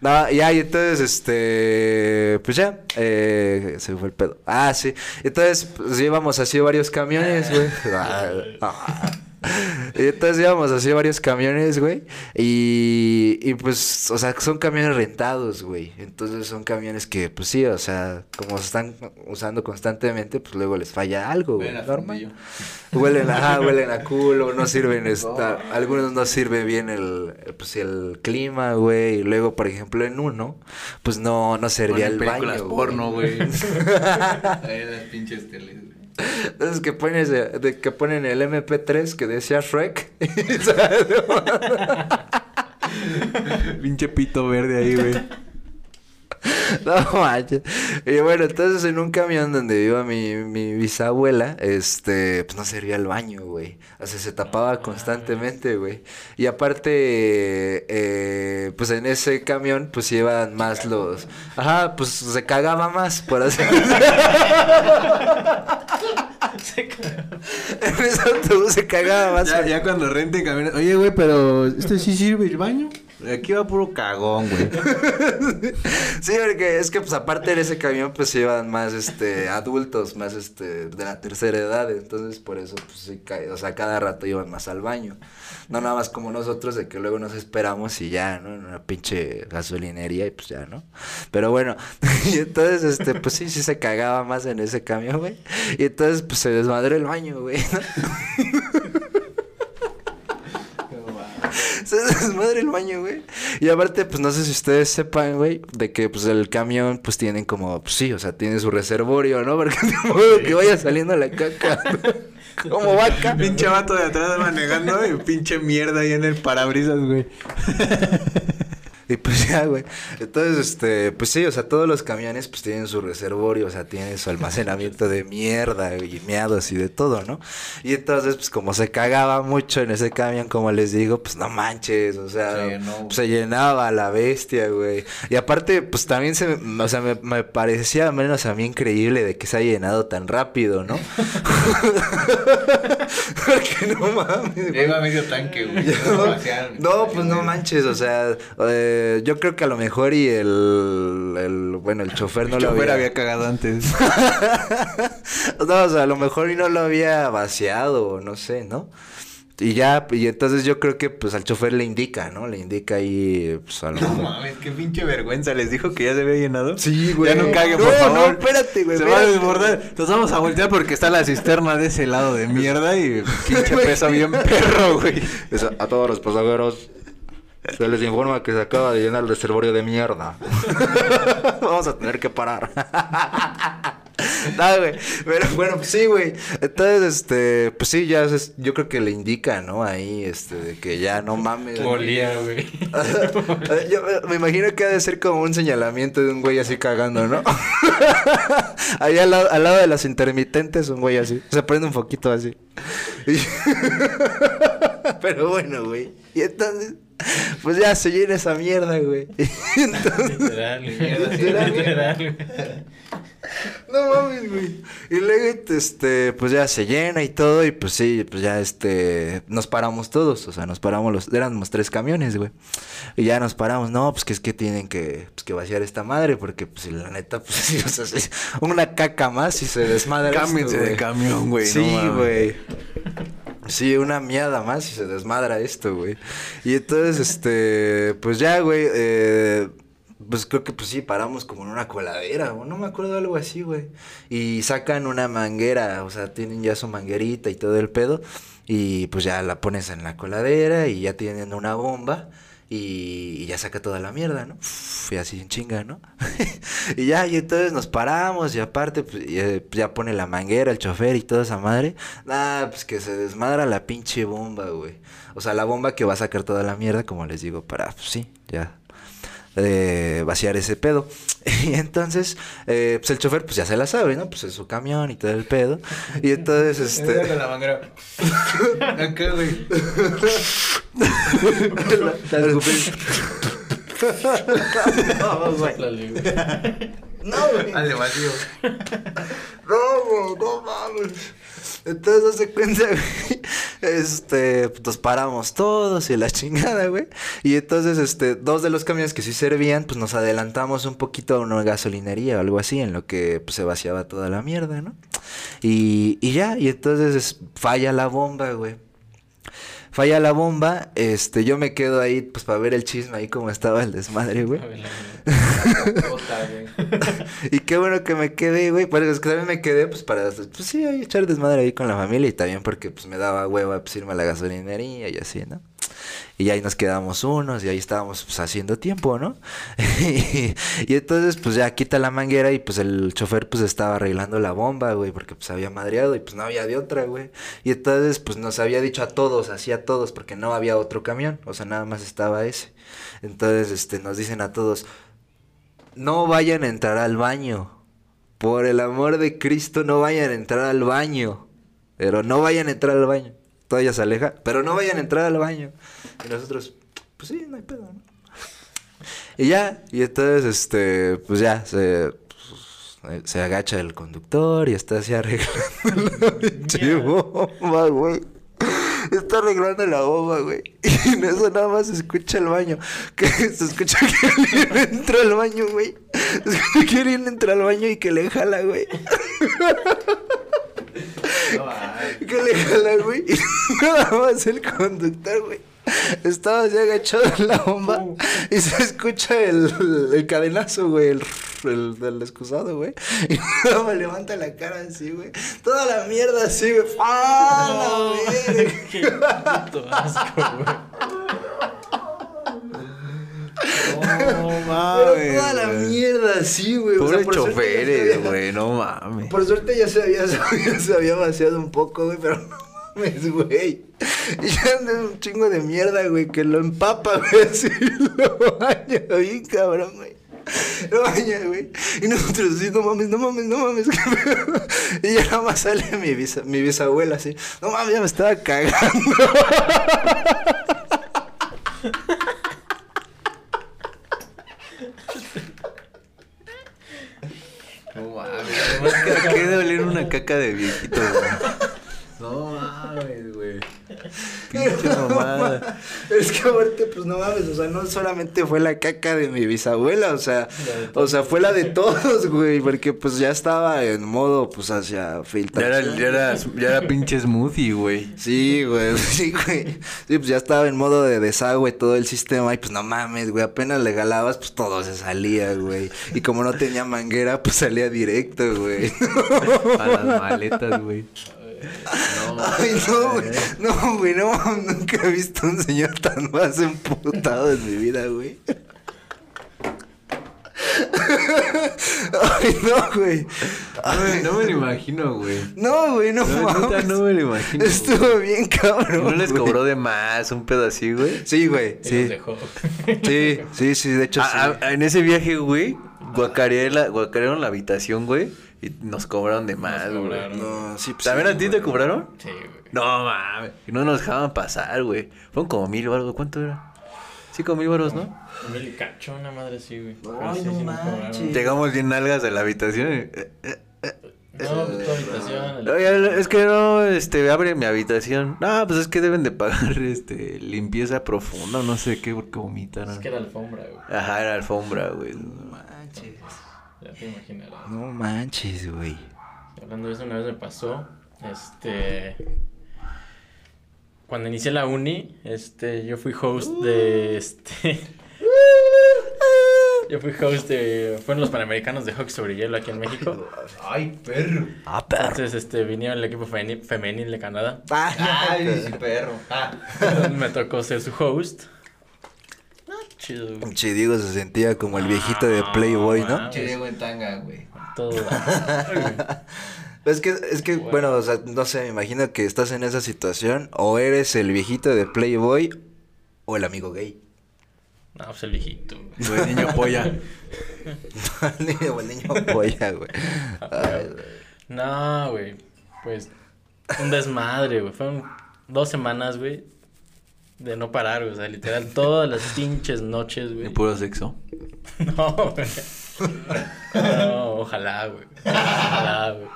No, ya, y entonces, este, pues ya, eh, se fue el pedo. Ah, sí. Entonces, pues íbamos así varios camiones, güey. Entonces íbamos así varios camiones, güey. Y, y pues, o sea, son camiones rentados, güey. Entonces son camiones que, pues sí, o sea, como se están usando constantemente, pues luego les falla algo, güey. Normal. Huelen, ajá, huelen a culo, no sirven, esta, algunos no sirve bien el, pues el clima, güey, y luego, por ejemplo, en uno, pues no, no servía el películas baño, porno, güey. Las pinches teles. Entonces que pones, eh, de, que ponen el MP3 que decía Shrek, Pinche pito verde ahí, güey. no manches, y bueno, entonces en un camión donde iba mi, mi bisabuela, este, pues no servía el baño, güey, o sea, se tapaba constantemente, güey, y aparte, eh, pues en ese camión, pues iban más los, ajá, pues se cagaba más, por así En ese autobús se cagaba más. Ya, ya cuando renten camiones. Oye, güey, pero ¿este sí sirve el baño? Aquí va puro cagón, güey. Sí, porque es que pues aparte en ese camión pues iban más este adultos, más este de la tercera edad, entonces por eso pues sí, o sea, cada rato iban más al baño. No nada más como nosotros de que luego nos esperamos y ya, ¿no? En una pinche gasolinería y pues ya, ¿no? Pero bueno, y entonces este pues sí, sí se cagaba más en ese camión, güey. Y entonces pues se desmadró el baño, güey. No, mames. Se desmadre el baño, güey. Y aparte, pues no sé si ustedes sepan, güey, de que pues el camión, pues tienen como, pues sí, o sea, tiene su reservorio, ¿no? Porque de modo que vaya saliendo la caca. como vaca. Pinche vato de atrás manejando y pinche mierda ahí en el parabrisas, güey. Y pues ya, güey. Entonces, este, pues sí, o sea, todos los camiones pues tienen su reservorio, o sea, tienen su almacenamiento de mierda y meados y de todo, ¿no? Y entonces, pues como se cagaba mucho en ese camión, como les digo, pues no manches, o sea, Se llenó, pues, se llenaba la bestia, güey. Y aparte, pues también se, me- o sea, me, me parecía al menos a mí increíble de que se haya llenado tan rápido, ¿no? Porque no mames, iba medio tanque, güey. No, no, pues no manches, o sea, eh, yo creo que a lo mejor y el, el bueno, el chofer no el lo chofer había... había cagado antes. no, o sea, a lo mejor y no lo había vaciado, o no sé, ¿no? Y ya, y entonces yo creo que pues al chofer le indica, ¿no? Le indica ahí, pues a lo No mames, qué pinche vergüenza, les dijo que ya se había llenado. Sí, Ya no caguen, No, por favor. no, espérate, güey, Se va a espérate. desbordar. Nos vamos a voltear porque está la cisterna de ese lado de mierda y pinche peso bien perro, güey. Eso, a todos los pasajeros se les informa que se acaba de llenar el reservorio de mierda. Vamos a tener que parar. no, güey. Pero bueno, pues sí, güey. Entonces, este, pues sí, ya es- yo creo que le indica, ¿no? Ahí, este, de que ya no mames. Olía, güey. Yo me- me imagino que ha de ser como un señalamiento de un güey así cagando, ¿no? Ahí al lado, al lado de las intermitentes, un güey así. Se prende un foquito así. Pero bueno, güey. Y entonces, pues ya se llena esa mierda, güey. Entonces, Literal. Literal, Literal, güey. no mames, güey. Y luego, este, pues ya se llena y todo. Y pues sí, pues ya, este, nos paramos todos. O sea, nos paramos los, éramos tres camiones, güey. Y ya nos paramos. No, pues que es que tienen que, pues, que vaciar esta madre. Porque, pues, la neta, pues sí, o sea, sí, una caca más y se desmadra. esto, Cámbiense de camión, güey. no Sí, mames. güey. Sí, una miada más y se desmadra esto, güey. Y entonces, este, pues ya, güey, eh, pues creo que pues sí, paramos como en una coladera, o no me acuerdo algo así, güey. Y sacan una manguera, o sea, tienen ya su manguerita y todo el pedo. Y pues ya la pones en la coladera y ya tienen una bomba. Y, ya saca toda la mierda, ¿no? y así en chinga, ¿no? y ya, y entonces nos paramos y aparte pues, eh, ya pone la manguera, el chofer y toda esa madre. Ah, pues que se desmadra la pinche bomba, güey. O sea, la bomba que va a sacar toda la mierda, como les digo, para, pues sí, ya de vaciar ese pedo. Y entonces, eh, pues el chofer pues ya se la sabe, ¿no? Pues es su camión y todo el pedo. Y entonces, este... la manguera. No, güey. No, güey. Al vacío. No, güey, no mames. Entonces, hace cuenta, güey. Este, nos paramos todos y la chingada, güey. Y entonces, este, dos de los camiones que sí servían, pues nos adelantamos un poquito a una gasolinería o algo así, en lo que pues, se vaciaba toda la mierda, ¿no? Y, y ya, y entonces falla la bomba, güey falla la bomba, este, yo me quedo ahí, pues, para ver el chisme ahí como estaba el desmadre, güey. y qué bueno que me quedé, güey, porque es que también me quedé, pues, para, pues, sí, echar desmadre ahí con la familia y también porque, pues, me daba hueva, pues, irme a la gasolinería y así, ¿no? Y ahí nos quedamos unos y ahí estábamos pues haciendo tiempo, ¿no? y, entonces pues ya quita la manguera y pues el chofer pues estaba arreglando la bomba, güey, porque pues había madreado y pues no había de otra, güey. Y entonces pues nos había dicho a todos, así a todos, porque no había otro camión, o sea, nada más estaba ese. Entonces este nos dicen a todos, no vayan a entrar al baño. Por el amor de Cristo, no vayan a entrar al baño. Pero no vayan a entrar al baño. Todavía se aleja, pero no vayan a entrar al baño. Y nosotros, pues sí, no hay pedo, ¿no? Y ya, y entonces, este, pues ya, se, pues, se agacha el conductor y está así arreglando la pinche bomba, güey. Está arreglando la bomba, güey. Y en eso nada más se escucha el baño. Que se escucha que alguien entra al baño, güey. Se escucha que alguien entra al baño y que le jala, güey. Que le jala, güey. Y nada más el conductor, güey estaba así agachado en la bomba y se escucha el, el cadenazo, güey, el, el del excusado, güey. Y luego me levanta la cara así, güey. Toda la mierda así, güey. ¡Ah, Qué puto asco, güey. No mames. toda la mierda así, güey. Pobre o sea, choferes, güey, no mames. Por suerte ya se había, ya se había vaciado un poco, güey, pero no mames, güey. Y ya anda un chingo de mierda, güey, que lo empapa, güey, así lo baña bien cabrón, güey. Lo baña, güey. Y nosotros así, no mames, no mames, no mames. y ya nada más sale mi, bisa, mi bisabuela así, no mames, ya me estaba cagando. No mames, además que de oler una caca de viejito, güey. No mames, güey. Pinche mamada. Es que aparte, pues no mames, o sea, no solamente fue la caca de mi bisabuela, o sea, o sea, fue la de todos, güey, porque pues ya estaba en modo, pues hacia filtración. Ya era, ya era, pinche smoothie, güey. Sí, güey, sí, güey. Sí, pues ya estaba en modo de desagüe todo el sistema y pues no mames, güey, apenas le galabas, pues todo se salía, güey. Y como no tenía manguera, pues salía directo, güey. A las maletas, güey. No, Ay, no, güey. No, güey, no, nunca he visto un señor tan más emputado en mi vida, güey. Ay, no, güey. No, me lo imagino, güey. No, güey, no, no mames. No me lo imagino. Estuvo bien cabrón. ¿No les cobró de más un pedo así, güey? Sí, güey. Sí. sí, sí, sí, de hecho ah, sí. Ah, en ese viaje, güey, guacarearon la habitación, güey. Y nos cobraron de más, güey. No, sí, pues. ¿También a ti te cobraron? Sí, güey. No mames. Y no nos dejaban pasar, güey. Fueron como mil o algo. ¿Cuánto era? Cinco mil baros, ¿no? Mil cacho, una madre así, güey. Ay, no manches. Llegamos bien nalgas de la habitación. Y... Eh, eh, eh, no, pues tu habitación. Oye, es que no, este, abre mi habitación. No, pues es que deben de pagar, este, limpieza profunda, no sé qué, porque vomitaron. Es que era alfombra, güey. Ajá, era alfombra, güey. No manches. Ya te imaginarás. No manches, güey. Hablando de eso, una vez me pasó, este... Cuando inicié la uni, este, yo fui host de, este... Yo fui host de. Fueron los panamericanos de hockey sobre hielo aquí en México. Ay, perro. Ah, perro. Entonces, este, vinieron el equipo femeni- femenil de Canadá. Ay, sí, perro. Ah. me tocó ser su host. Ah, chido, güey. Pinche Diego se sentía como el viejito de Playboy, ¿no? Ah, Che, Diego en tanga, güey. Todo. Es que, es que, bueno, o sea, no sé, me imagino que estás en esa situación, o eres el viejito de Playboy, o el amigo gay. No, pues el viejito. güey. Güey, niño polla. el niño, el niño polla, güey. Ay, güey. No, güey. Pues un desmadre, güey. Fueron dos semanas, güey. De no parar, güey. O sea, literal, todas las pinches noches, Y güey. puro sexo. No, güey. No, ojalá, güey. Ojalá, güey.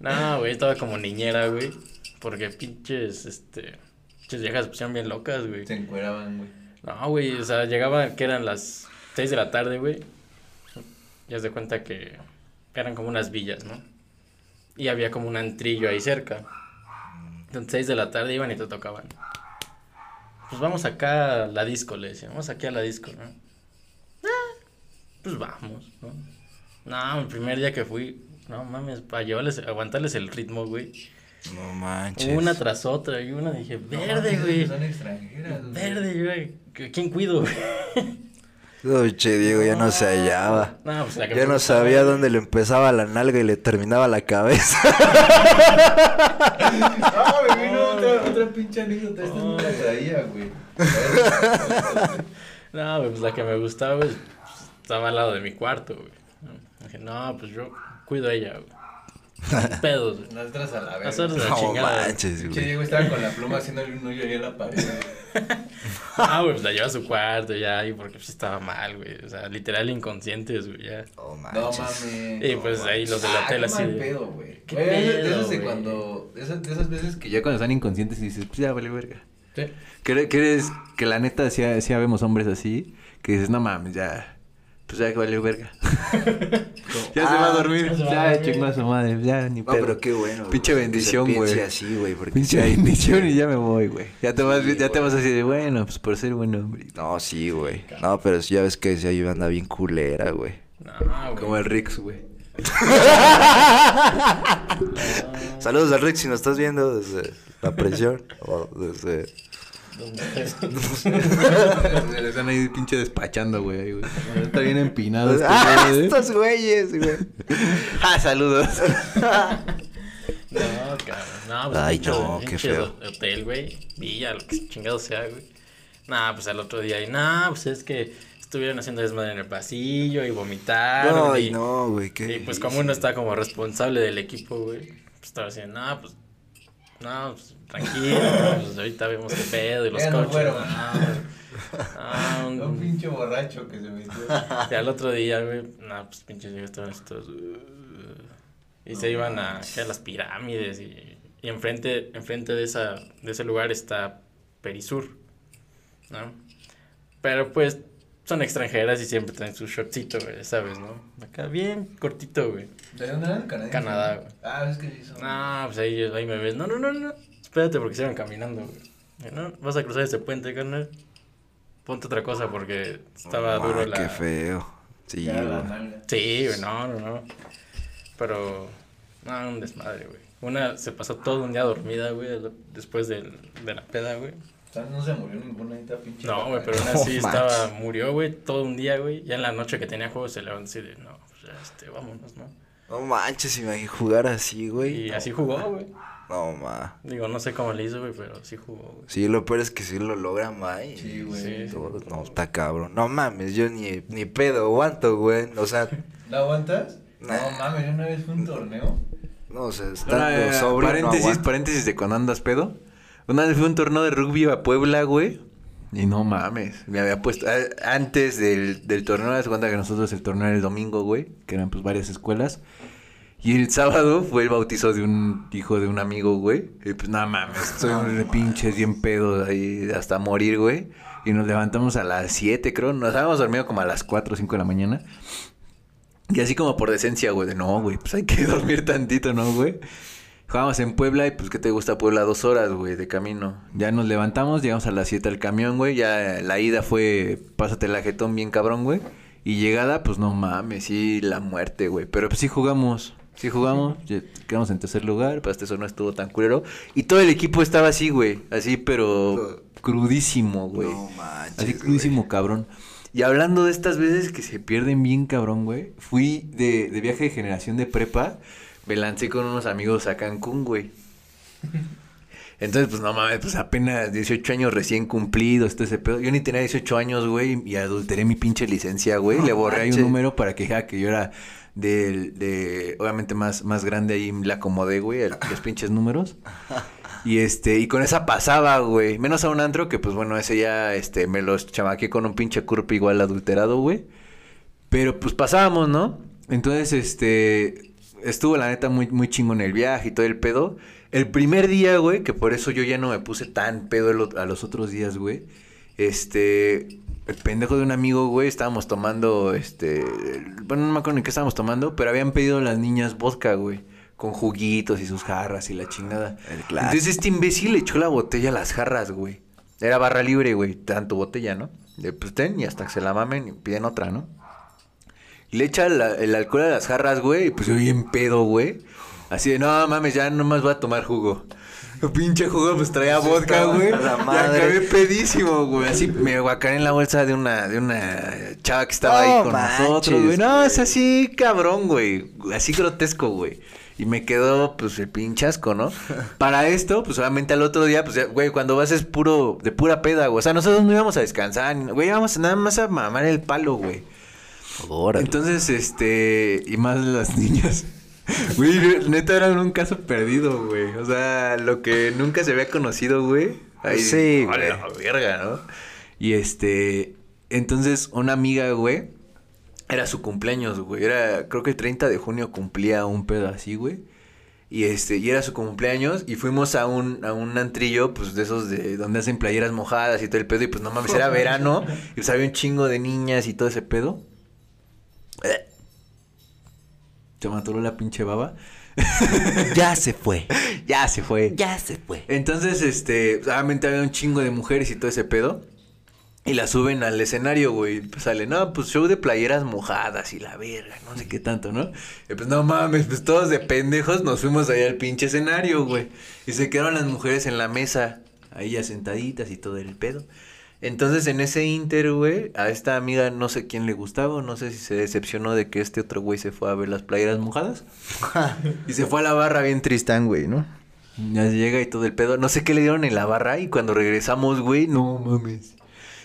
No, güey, estaba como niñera, güey. Porque pinches, este. Pinches viejas se pusieron bien locas, güey. Se encueraban, güey. No, güey, o sea, llegaba que eran las 6 de la tarde, güey. Ya se cuenta que eran como unas villas, ¿no? Y había como un antrillo ahí cerca. Entonces, 6 de la tarde iban y te tocaban. Pues vamos acá a la disco, le decían. Vamos aquí a la disco, ¿no? Ah, pues vamos, ¿no? No, el primer día que fui, no mames, para llevarles, aguantarles el ritmo, güey. No manches. Una tras otra, y una dije, verde, No, güey. Son extranjeras, güey. Verde, güey. ¿Qu- ¿Quién cuido, güey? No, pinche Diego ya no se hallaba. No, pues la que Ya no sabía güey. dónde le empezaba la nalga y le terminaba la cabeza. Ah, me vino otra, otra pinche anécdota. Esta no la traía, güey. No, güey, pues la que me gustaba, güey, pues, estaba al lado de mi cuarto, güey. ¿no? Dije, no, pues yo cuido a ella, güey. Pedos, güey. Nosotras a la vez. Nosotros a la No chingada. manches, Che, güey. Diego estaba con la pluma haciéndole un hoyo ahí en la pared. güey. Ah, güey, pues la lleva a su cuarto ya, y porque pues estaba mal, güey. O sea, literal inconscientes, güey, ya. No No manches. mames. Y pues ahí los del Ah, hotel qué así mal de- pedo, güey. ¿Qué Güey, de- de pedo, esas de güey? cuando. De esas, de esas veces Que ya cuando están inconscientes y dices, pues ya vale verga. Sí. Que, que la neta sí, sí vemos hombres así, que dices, no mames, ya, pues ya que vale verga. ya se va a Ah, dormir, ya se va a ya dormir. chingó a su madre, ya ni No, pedo. pero qué bueno. Pinche bendición, güey. así, güey, porque Pinche bendición y ya me voy, güey. Ya te vas, ya te vas así de, bueno, pues por ser buen hombre. No, sí, güey. No, pero ya ves que si hay anda bien culera, güey. No, güey. Como el Rix, güey. Saludos al Rick si nos estás viendo desde la presión o desde... Se le están ahí pinche despachando, güey. ahí, güey. Está bien empinado este ¡Ah, güey, ¿eh? estos güeyes, güey! Ah, saludos. No, cabrón. No, pues Ay, pinche- no, qué feo. hotel, güey. Villa, lo que chingado sea, güey. Nah, pues al otro día, y nah, pues es que estuvieron haciendo desmadre en el pasillo y vomitaron. No, y, no, güey, qué y pues como uno está como responsable del equipo, güey, pues estaba diciendo, no, pues, no, pues tranquilo, pues ahorita vemos qué pedo y los Ya no coches. fueron. no, no, Un pinche borracho que se metió. y al otro día, güey, no, pues pinches viejos estaban estos. uh, y se iban a, a las pirámides y, y enfrente, enfrente de, esa, de ese lugar está Perisur, ¿no? Pero pues son extranjeras y siempre traen su shortcito, güey, ¿sabes, no? Acá bien cortito, güey. ¿De dónde eran? ¿Canadá? Canadá, güey. Ah, es que sí son. No, pues ahí, ahí me ves. No, no, no, no. Espérate porque se iban caminando, güey. No, vas a cruzar ese puente, carnal. Ponte otra cosa porque estaba Ah, duro la... qué feo. Sí, la güey. Sí, güey, no, no, no. Pero, no, un desmadre, güey. Una se pasó todo un día dormida, güey, después del, de la peda, güey. O sea, no se murió ninguna ahorita pinche. No, güey, pero aún No así estaba, murió, güey, todo un día, güey. Ya en la noche que tenía juego se levantó así de, no, pues ya, este, vámonos, ¿no? No manches, imagínate jugar así, güey. Y así jugó, güey. No, ma. Digo, no sé cómo le hizo, güey, pero sí jugó, güey. Sí, lo peor es que sí lo logra, ma. y- Sí, güey. Sí, sí. todo- No, está cabrón. No mames, yo ni, ni pedo aguanto, güey. O sea, ¿La aguantas? Nah. No mames, yo una vez fue un torneo. no, o sea, Una, estando eh, sobrio, no paréntesis, paréntesis de cuando andas pedo. Una vez fue un torneo de rugby a Puebla, güey. Y no mames. Me había puesto. Antes del, del torneo, das cuenta que nosotros el torneo era el domingo, güey. Que eran pues varias escuelas. Y el sábado fue el bautizo de un hijo de un amigo, güey. Y pues nada mames. Estoy un pinches bien pedo ahí hasta morir, güey. Y nos levantamos a las 7, creo. Nos habíamos dormido como a las 4 o 5 de la mañana. Y así como por decencia, güey, de no, güey, pues hay que dormir tantito, ¿no, güey? Jugábamos en Puebla y pues, ¿qué te gusta Puebla? Dos horas, güey, de camino. Ya nos levantamos, llegamos a las 7 al camión, güey. Ya la ida fue, pásate el ajetón bien cabrón, güey. Y llegada, pues no mames, sí, la muerte, güey. Pero pues sí jugamos. Sí jugamos, quedamos en tercer lugar, pero hasta eso no estuvo tan culero. Y todo el equipo estaba así, güey. Así, pero crudísimo, güey. No manches, Así crudísimo, cabrón. Y hablando de estas veces que se pierden bien, cabrón, güey. Fui de, de viaje de generación de prepa. Me lancé con unos amigos a Cancún, güey. Entonces, pues no mames, pues apenas 18 años recién cumplidos, todo ese pedo. Yo ni tenía 18 años, güey, y adulteré mi pinche licencia, güey. No Le borré ahí un número para que dijera que yo era del, de, obviamente más, más grande ahí le acomodé, güey, el- los pinches números. Y este, y con esa pasaba, güey. Menos a un antro que, pues bueno, ese ya, este, me los chamaqué con un pinche curpa igual adulterado, güey. Pero pues pasábamos, ¿no? Entonces, este, estuvo la neta muy, muy chingo en el viaje y todo el pedo. El primer día, güey, que por eso yo ya no me puse tan pedo a los otros días, güey. Este, el pendejo de un amigo, güey, estábamos tomando, este, bueno, no me acuerdo ni qué estábamos tomando, pero habían pedido las niñas vodka, güey, con juguitos y sus jarras y la chingada. El. Entonces este imbécil le echó la botella a las jarras, güey. Era barra libre, güey, tanto botella, ¿no? De, pues ten y hasta que se la mamen y piden otra, ¿no? Y le echa la- el alcohol a las jarras, güey, y pues yo bien pedo, güey. Así de, no mames, ya nomás voy a tomar jugo. Pinche jugo, pues traía vodka, güey. madre. acabé pedísimo, güey. Así me guacaré en la bolsa de una, de una chava que estaba ahí con manches, nosotros, güey. No, es así cabrón, güey. Así grotesco, güey. Y me quedó, pues, el pinchasco, ¿no? Para esto, pues, obviamente al otro día, pues, güey, cuando vas es puro, de pura peda, güey. O sea, nosotros no íbamos a descansar, güey, íbamos nada más a mamar el palo, güey. Órale. Entonces, este, y más las niñas. Güey, neta era un caso perdido, güey. O sea, lo que nunca se había conocido, güey. Ahí, Sí, a la verga, ¿no? Y este, entonces una amiga, güey, era su cumpleaños, güey. Era, creo que el 30 de junio cumplía un pedo así, güey. Y este, y era su cumpleaños y fuimos a un, a un antrillo, pues de esos de donde hacen playeras mojadas y todo el pedo. Y pues no mames, era verano y pues había un chingo de niñas y todo ese pedo. Se me atoró la pinche baba. Ya se fue. ya se fue. Ya se fue. Entonces, este, obviamente había un chingo de mujeres y todo ese pedo. Y la suben al escenario, güey. Pues sale, no, pues show de playeras mojadas y la verga, no sé qué tanto, ¿no? Y pues no mames, pues todos de pendejos nos fuimos allá al pinche escenario, güey. Y se quedaron las mujeres en la mesa, ahí ya sentaditas y todo el pedo. Entonces en ese inter, güey, a esta amiga no sé quién le gustaba, no sé si se decepcionó de que este otro güey se fue a ver las playeras mojadas. y se fue a la barra bien tristán, güey, ¿no? Ya llega y todo el pedo. No sé qué le dieron en la barra y cuando regresamos, güey, no mames.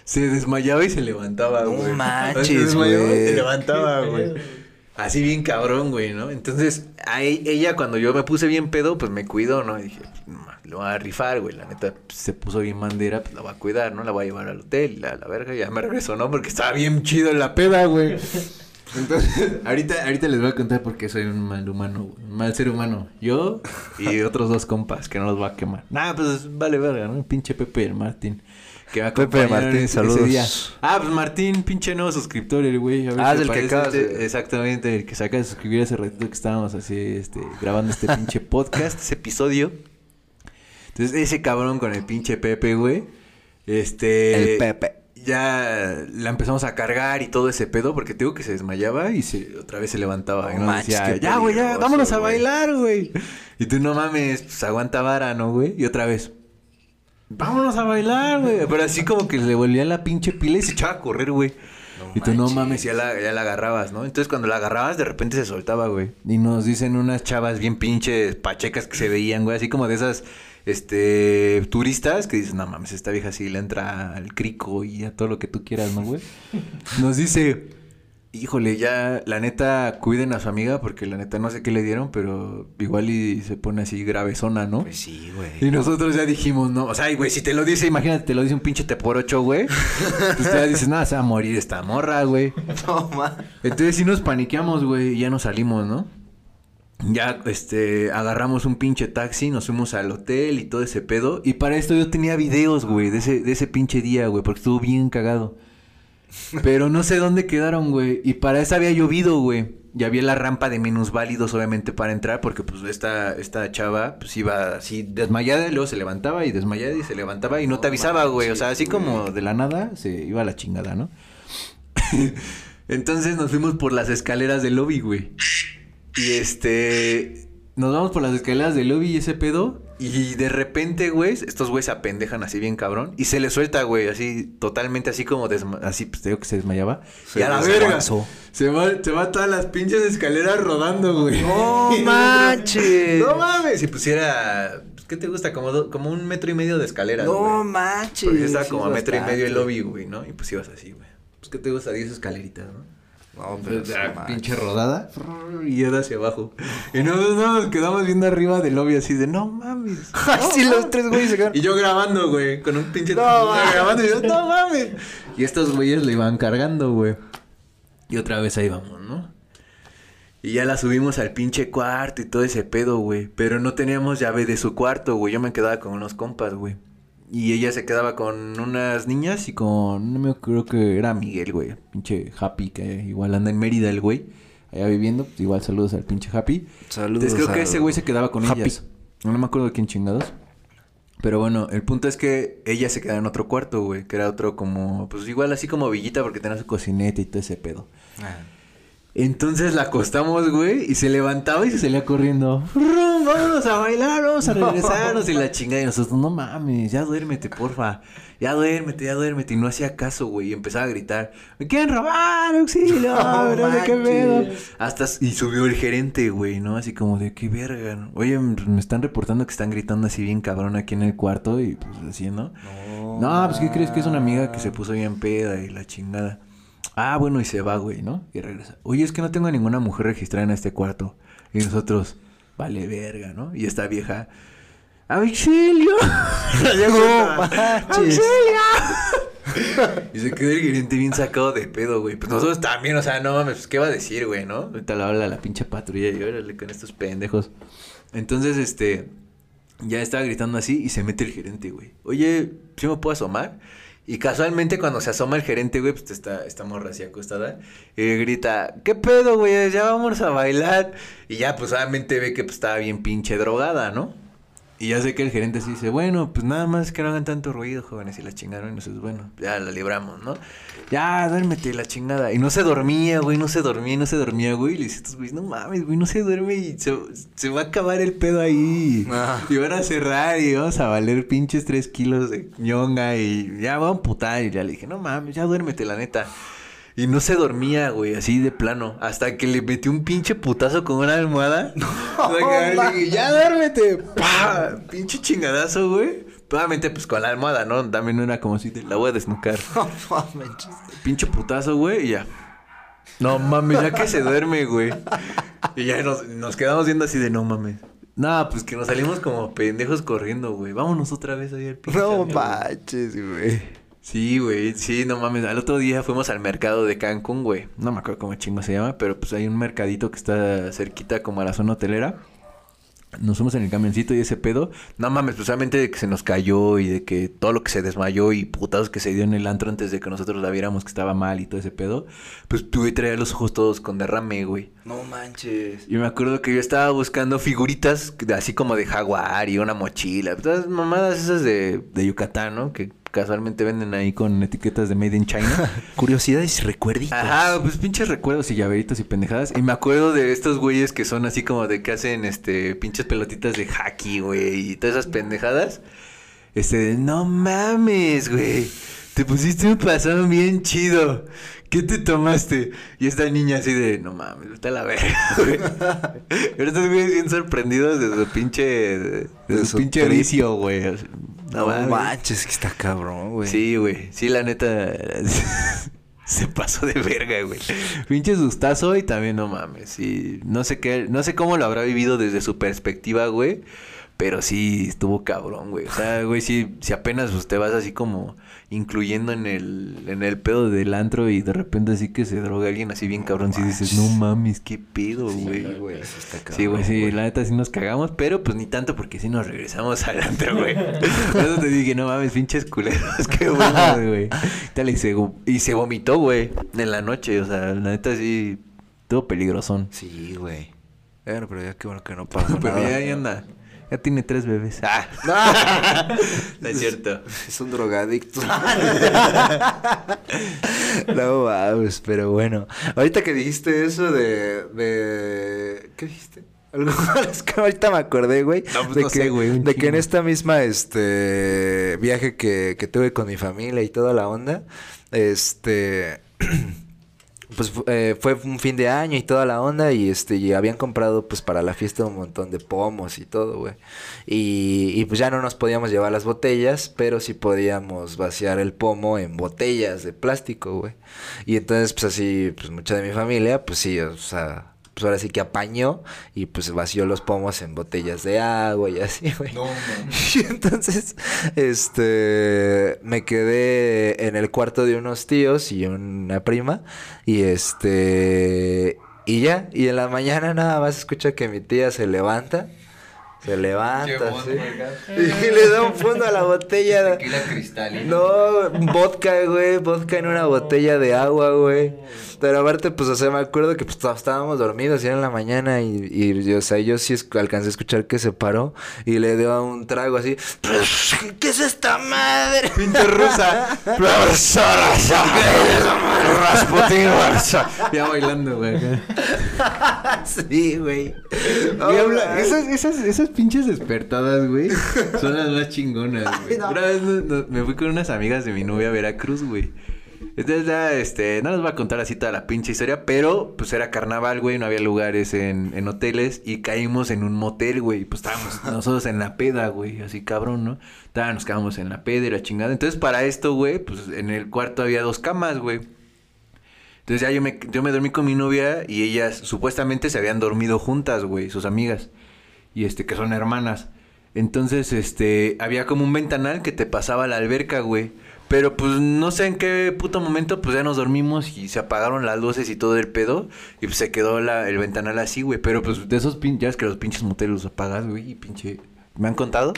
Se desmayaba y se levantaba, No güey. manches, Se desmayaba y güey. Se levantaba, güey. Así bien cabrón, güey, ¿no? Entonces, a ella cuando yo me puse bien pedo, pues me cuidó, ¿no? Y dije, "No, lo va a rifar, güey. La neta, pues, se puso bien bandera, pues la va a cuidar, ¿no? La va a llevar al hotel, la, la verga, ya me regresó, ¿no? Porque estaba bien chido la peda, güey. Entonces, ahorita, ahorita les voy a contar por qué soy un mal humano, güey, un mal ser humano. Yo y otros dos compas que no los va a quemar. Nah, pues vale verga, ¿no? Pinche Pepe y el Martín. Que me Pepe Martín, saludos. día. Ah, pues Martín, pinche nuevo suscriptor, el güey. a ver Ah, del que acabas este- Exactamente, el que se acaba de suscribir hace ratito que estábamos así, este, grabando este pinche podcast, ese episodio. Entonces, ese cabrón con el pinche Pepe, güey. Este. El Pepe. Ya la empezamos a cargar y todo ese pedo, porque te digo que se desmayaba y se, otra vez se levantaba. No manches, decía, qué ya, güey, ya, vámonos a güey". bailar, güey. Y tú no mames, pues aguanta vara, ¿no, güey? Y otra vez. Vámonos a bailar, güey. Pero así como que le volvía la pinche pila y se echaba a correr, güey. y tú no mames, ya la, ya la agarrabas, ¿no? Entonces cuando la agarrabas, de repente se soltaba, güey. Y nos dicen unas chavas bien pinches pachecas que se veían, güey. Así como de esas, este, turistas que dicen, no mames, esta vieja sí le entra al crico y a todo lo que tú quieras, ¿no, güey? Nos dice, híjole, ya, la neta, cuiden a su amiga porque la neta no sé qué le dieron, pero igual y se pone así gravezona, ¿no? Pues sí, güey. Y nosotros ya dijimos, no, o sea, güey, si te lo dice, imagínate, te lo dice un pinche te por ocho, güey. Pues ya dices, nada, se va a morir esta morra, güey. No, ma. Entonces sí nos paniqueamos, güey, y ya nos salimos, ¿no? Ya, este, agarramos un pinche taxi, nos fuimos al hotel y todo ese pedo. Y para esto yo tenía videos, güey, de ese, de ese pinche día, güey, porque estuvo bien cagado. Pero no sé dónde quedaron, güey. Y para eso había llovido, güey. Y había la rampa de minusválidos, obviamente, para entrar, porque pues esta, esta chava, pues iba así desmayada y luego se levantaba y desmayada y se levantaba y no te avisaba, güey. O sea, así como de la nada se iba a la chingada, ¿no? Entonces nos fuimos por las escaleras del lobby, güey. Y este. Nos vamos por las escaleras del lobby y ese pedo. Y de repente, güey, estos güeyes se apendejan así bien cabrón. Y se les suelta, güey, así, totalmente así como desma así, pues te digo que se desmayaba. Se y a la verga. Se va, se va todas las pinches escaleras rodando, güey. No manches. No mames. Si pusiera. pues, ¿Qué te gusta? Como, do- como un metro y medio de escaleras. No güey. manches. Porque estaba como a metro y medio el lobby, güey, ¿no? Y pues ibas así, güey. Pues, ¿qué te gusta? 10 escaleritas, ¿no? No, pero la pinche rodada y era hacia abajo. Y nosotros no, nos quedamos viendo arriba del lobby así de no mames. Ay, sí, los tres güeyes se quedaron. Y yo grabando, güey, con un pinche No, grabando y yo, no mames. Y estos güeyes lo iban cargando, güey. Y otra vez ahí vamos, ¿no? Y ya la subimos al pinche cuarto y todo ese pedo, güey. Pero no teníamos llave de su cuarto, güey. Yo me quedaba con unos compas, güey. Y ella se quedaba con unas niñas y con... No me creo que era Miguel, güey. Pinche Happy, que igual anda en Mérida el güey. Allá viviendo. Pues igual saludos al pinche Happy. Saludos. Entonces creo que ese güey se quedaba con Happy. ellas. No me acuerdo de quién chingados. Pero bueno, el punto es que ella se quedaba en otro cuarto, güey. Que era otro como... Pues igual así como Villita porque tenía su cocineta y todo ese pedo. Ah. Entonces la acostamos, güey, y se levantaba y se salía corriendo. Rum, Vámonos a bailar, vamos a regresarnos y la chingada. Y nosotros, no mames, ya duérmete, porfa. Ya duérmete, ya duérmete. Y no hacía caso, güey. Y empezaba a gritar, me quieren robar, auxilio, No no sé qué pedo. Hasta, y subió el gerente, güey, ¿no? Así como de, qué verga. Oye, me están reportando que están gritando así bien cabrón aquí en el cuarto y pues así, ¿no? No. No, pues ¿qué crees que es una amiga que se puso bien peda y la chingada? Ah, bueno, y se va, güey, ¿no? Y regresa. Oye, es que no tengo ninguna mujer registrada en este cuarto. Y nosotros, vale verga, ¿no? Y esta vieja, ¡Auxilio! Manches. ¡Auxilio! y se quedó el gerente bien sacado de pedo, güey. Pues nosotros también, o sea, no mames, pues, ¿qué va a decir, güey, no? Ahorita le habla la pinche patrulla y órale con estos pendejos. Entonces, este, ya estaba gritando así y se mete el gerente, güey. Oye, ¿sí me puedo asomar? Y casualmente cuando se asoma el gerente, güey, pues está, esta morra así acostada. Y grita, ¿qué pedo, güey? Ya vamos a bailar. Y ya, pues obviamente ve que pues, estaba bien pinche drogada, ¿no? Y ya sé que el gerente sí dice, bueno, pues nada más que no hagan tanto ruido, jóvenes. Y la chingaron. Y nosotros, bueno, ya la libramos, ¿no? Ya, duérmete, la chingada. Y no se dormía, güey, no se dormía, no se dormía, güey. Y le dice a estos güeyes, no mames, güey, no se duerme y se, se va a acabar el pedo ahí. Ah. Y van a cerrar y vamos a valer pinches tres kilos de ñonga y ya va a amputar. Y ya le dije, no mames, ya duérmete, la neta. Y no se dormía, güey, así de plano. Hasta que le metí un pinche putazo con una almohada. O sea, que le dije, ya duérmete. ¡Pah! Pinche chingadazo, güey. Obviamente, pues con la almohada, ¿no? También no era como si te la voy a desnucar. No. Pinche putazo, güey, y ya. No mames, ya que se duerme, güey. Y ya nos, nos quedamos viendo así de no mames. No, pues que nos salimos como pendejos corriendo, güey. Vámonos otra vez ahí al pinche No manches, güey. Sí, güey, sí, no mames. Al otro día fuimos al mercado de Cancún, güey. No me acuerdo cómo chingo se llama, pero pues hay un mercadito que está cerquita como a la zona hotelera. Nos fuimos en el camioncito y ese pedo. No mames, pues solamente de que se nos cayó y de que todo lo que se desmayó y putados que se dio en el antro antes de que nosotros la viéramos que estaba mal y todo ese pedo. Pues tuve que traer los ojos todos con derrame, güey. No manches. Y me acuerdo que yo estaba buscando figuritas así como de jaguar y una mochila. Todas mamadas esas de, de Yucatán, ¿no? Que casualmente venden ahí con etiquetas de Made in China. Curiosidades y recuerditos. Ajá, pues pinches recuerdos y llaveritos y pendejadas. Y me acuerdo de estos güeyes que son así como de que hacen este pinches pelotitas de hockey, güey, y todas esas pendejadas. Este, de, no mames, güey. Te pusiste un pasón bien chido. ¿Qué te tomaste? Y esta niña así de, no mames, a la verga, güey. Pero estos güeyes bien sorprendidos de su pinche, de, De su su pinche trip. vicio, güey. No mames. manches, que está cabrón, güey. Sí, güey. Sí, la neta. se pasó de verga, güey. Pinche sustazo y también no mames. Sí, no sé qué, no sé cómo lo habrá vivido desde su perspectiva, güey. Pero sí estuvo cabrón, güey. O sea, güey, si, si apenas usted vas así como incluyendo en el, en el pedo del antro y de repente así que se droga alguien así bien cabrón, si dices, no mames, qué pedo, güey. güey, eso está cabrón. Sí, güey, sí, la neta sí nos cagamos, pero pues ni tanto porque sí nos regresamos al antro, güey. Por eso te dije, no mames, pinches culeros, qué bueno, güey. Tal, y se, y se vomitó, güey, en la noche, o sea, la neta sí, estuvo peligrosón. Sí, güey. Bueno, pero ya qué bueno que no pasó Pero nada. ya ahí anda. Ya tiene tres bebés. Ah. no es cierto. Es un drogadicto. no vamos, pero bueno. Ahorita que dijiste eso de. de... ¿Qué dijiste? Algo es que ahorita me acordé, güey. No, pues de no que, sé, güey, De que en esta misma este viaje que, que tuve con mi familia y toda la onda, este pues eh, fue un fin de año y toda la onda y este y habían comprado pues para la fiesta un montón de pomos y todo, güey. Y, y pues ya no nos podíamos llevar las botellas, pero sí podíamos vaciar el pomo en botellas de plástico, güey. Y entonces pues así pues mucha de mi familia pues sí, o sea, pues ahora sí que apañó y pues vació los pomos en botellas de agua y así, güey. No. Y entonces, este, me quedé en el cuarto de unos tíos y una prima. Y este, y ya, y en la mañana nada más escucho que mi tía se levanta. Se levanta. Y le da un fondo a la botella. de- Tequila cristalina. No, vodka, güey, vodka en una botella de agua, güey. Pero aparte, pues, o sea, me acuerdo que pues estábamos dormidos y era en la mañana y, y yo, o sea, yo sí alcancé a escuchar que se paró y le dio un trago así. ¿Qué es esta madre? Pinche rusa. ya bailando, güey. sí, güey. Y habla- esas, esas, esas pinches despertadas, güey, son las más chingonas, güey. no. Una vez no- no- me fui con unas amigas de mi novia a Veracruz, güey. Entonces ya, este, no les voy a contar así toda la pinche historia, pero pues era carnaval, güey, no había lugares en, en hoteles y caímos en un motel, güey. Pues estábamos nosotros en la peda, güey, así cabrón, ¿no? Nos quedamos en la peda y la chingada. Entonces para esto, güey, pues en el cuarto había dos camas, güey. Entonces ya yo me, yo me dormí con mi novia y ellas supuestamente se habían dormido juntas, güey, sus amigas. Y este, que son hermanas. Entonces, este, había como un ventanal que te pasaba a la alberca, güey. Pero pues no sé en qué puto momento, pues ya nos dormimos y se apagaron las luces y todo el pedo. Y pues se quedó la, el ventanal así, güey. Pero pues de esos pinches, ya es que los pinches moteles los apagas, güey, y pinche. Me han contado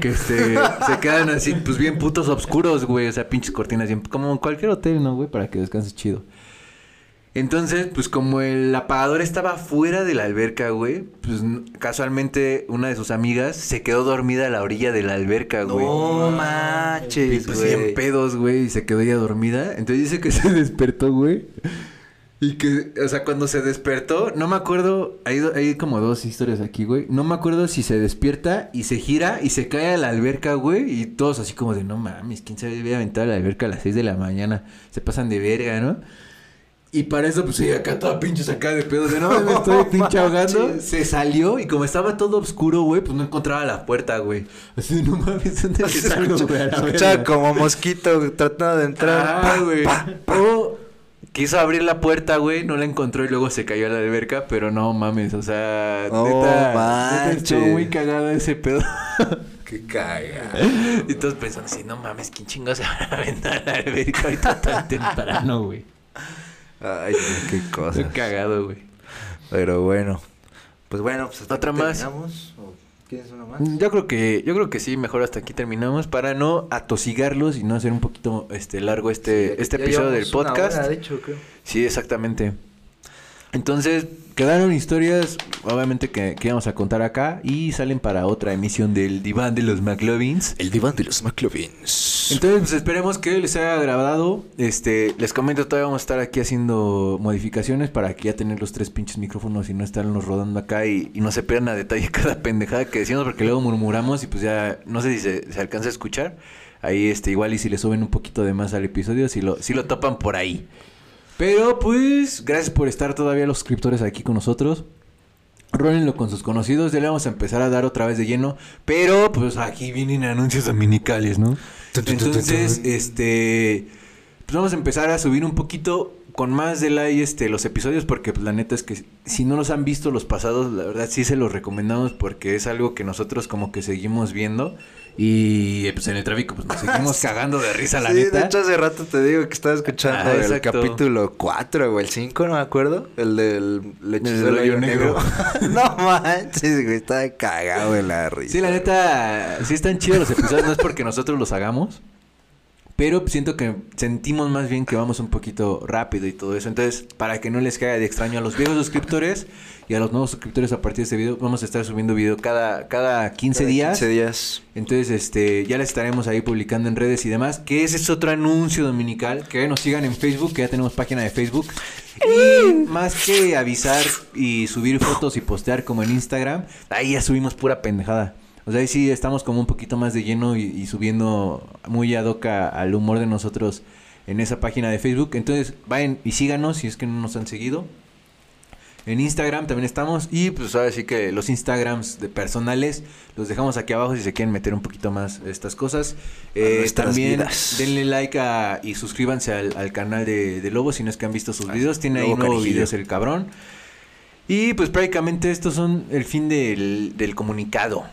que este, se quedan así, pues bien putos oscuros, güey. O sea, pinches cortinas, como en cualquier hotel, ¿no, güey? Para que descanses chido. Entonces, pues como el apagador estaba fuera de la alberca, güey, pues casualmente una de sus amigas se quedó dormida a la orilla de la alberca, güey. No Y manches, pues güey. bien pedos, güey, y se quedó ella dormida. Entonces dice que se despertó, güey. Y que, o sea, cuando se despertó, no me acuerdo, hay, hay como dos historias aquí, güey. No me acuerdo si se despierta y se gira y se cae a la alberca, güey. Y todos así como de, no mames, ¿quién se había aventado a la alberca a las 6 de la mañana? Se pasan de verga, ¿no? Y para eso, pues, sí, acá toda pinche sacada de pedo. De no, me estoy pinche ahogando. Se salió y como estaba todo oscuro, güey, pues no encontraba la puerta, güey. Así, no mames, ¿dónde me salgo, güey? Escuchaba como mosquito tratando de entrar. Ah, güey. O quiso abrir la puerta, güey, no la encontró y luego se cayó a la alberca, pero no mames, o sea, No neta, neta manches. estuvo muy cagada ese pedo. Qué caga. y todos pensando así, no mames, ¿quién chingados se va a aventar a la alberca ahorita tan temprano, güey? Ay, qué Estoy cosa. cagado, güey. Pero bueno. Pues bueno, pues hasta Otra aquí más. terminamos. ¿O ¿Quieres una más? Yo creo que, yo creo que sí, mejor hasta aquí terminamos para no atosigarlos y no hacer un poquito este largo este, Sí, este episodio del una podcast. hora, de hecho, creo. Sí, exactamente. Entonces, quedaron historias, obviamente, que, que íbamos a contar acá y salen para otra emisión del Diván de los McLovins. El diván de los McLovins. Entonces, pues esperemos que les haya agradado. Este, les comento, todavía vamos a estar aquí haciendo modificaciones para que ya tener los tres pinches micrófonos y no estarnos rodando acá y, y no se pierdan a detalle cada pendejada que decimos porque luego murmuramos y pues ya no sé si se, se alcanza a escuchar. Ahí, este, igual y si le suben un poquito de más al episodio, si lo, si lo topan por ahí. Pero pues, gracias por estar todavía los suscriptores aquí con nosotros. Rólenlo con sus conocidos, ya le vamos a empezar a dar otra vez de lleno. Pero pues aquí vienen anuncios dominicales, ¿no? Entonces, este. Pues vamos a empezar a subir un poquito con más de like este, los episodios. Porque pues, la neta es que si no los han visto los pasados, la verdad sí se los recomendamos. Porque es algo que nosotros como que seguimos viendo. Y pues en el tráfico pues nos seguimos cagando de risa, la sí, neta. de hecho hace rato te digo que estaba escuchando Ah, el capítulo 4 o el 5, no me acuerdo. El del leche El del hoyo negro. no manches, güey, estaba cagado de la risa. Sí, la neta, sí están chidos los episodios, no es porque nosotros los hagamos. Pero siento que sentimos más bien que vamos un poquito rápido y todo eso. Entonces, para que no les caiga de extraño a los viejos suscriptores y a los nuevos suscriptores a partir de este video, vamos a estar subiendo video cada, cada 15 Cada días. 15 días. Entonces, este, ya les estaremos ahí publicando en redes y demás. Que ese es otro anuncio dominical. Que nos sigan en Facebook, que ya tenemos página de Facebook. Y más que avisar y subir fotos y postear como en Instagram, ahí ya subimos pura pendejada. O sea, ahí sí estamos como un poquito más de lleno y, y subiendo muy ad hoc a- al humor de nosotros en esa página de Facebook. Entonces, vayan y síganos si es que no nos han seguido. En Instagram también estamos. Y pues ahora sí que los Instagrams de personales los dejamos aquí abajo si se quieren meter un poquito más estas cosas. Eh, también vidas. denle like a- y suscríbanse al, al canal de, de Lobo si no es que han visto sus videos. Tiene ahí nuevos videos el cabrón. Y pues prácticamente estos son el fin del, del comunicado.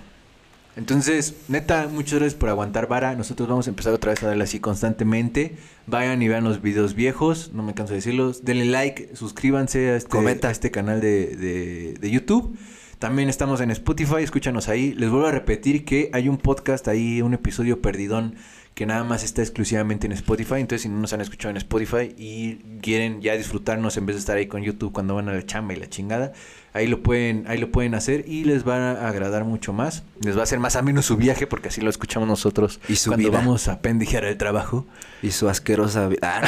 Entonces, neta, muchas gracias por aguantar vara. Nosotros vamos a empezar otra vez a darle así constantemente. Vayan y vean los videos viejos, no me canso de decirlos. Denle like, suscríbanse a este, a este canal de, de- de YouTube. También estamos en Spotify, escúchanos ahí. Les vuelvo a repetir que hay un podcast ahí, un episodio perdidón que nada más está exclusivamente en Spotify. Entonces, si no nos han escuchado en Spotify y quieren ya disfrutarnos en vez de estar ahí con YouTube cuando van a la chamba y la chingada, ahí lo pueden, ahí lo pueden hacer y les va a agradar mucho más. Les va a hacer más ameno su viaje porque así lo escuchamos nosotros Y su cuando vida. vamos a pendejear el trabajo. Y su asquerosa vida. Ah,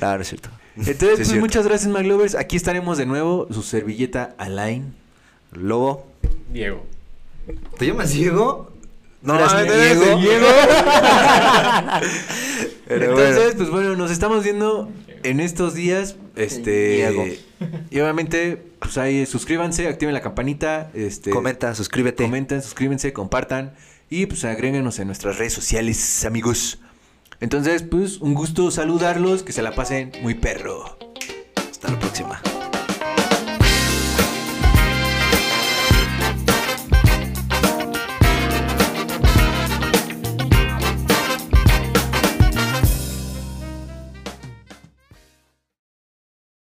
no. no, no es cierto. Entonces, Sí, pues cierto. muchas gracias, McLovers. Aquí estaremos de nuevo. Su servilleta Alain. Lobo. Diego. ¿Te llamas Diego? No, Diego. Diego. Entonces, bueno. pues bueno, nos estamos viendo en estos días. Este. Diego. Y obviamente, pues ahí suscríbanse, activen la campanita. Este. Comenta, suscríbete. Comenten, suscríbanse, compartan. Y pues agréguenos en nuestras redes sociales, amigos. Entonces, pues un gusto saludarlos, que se la pasen muy perro. Hasta la próxima.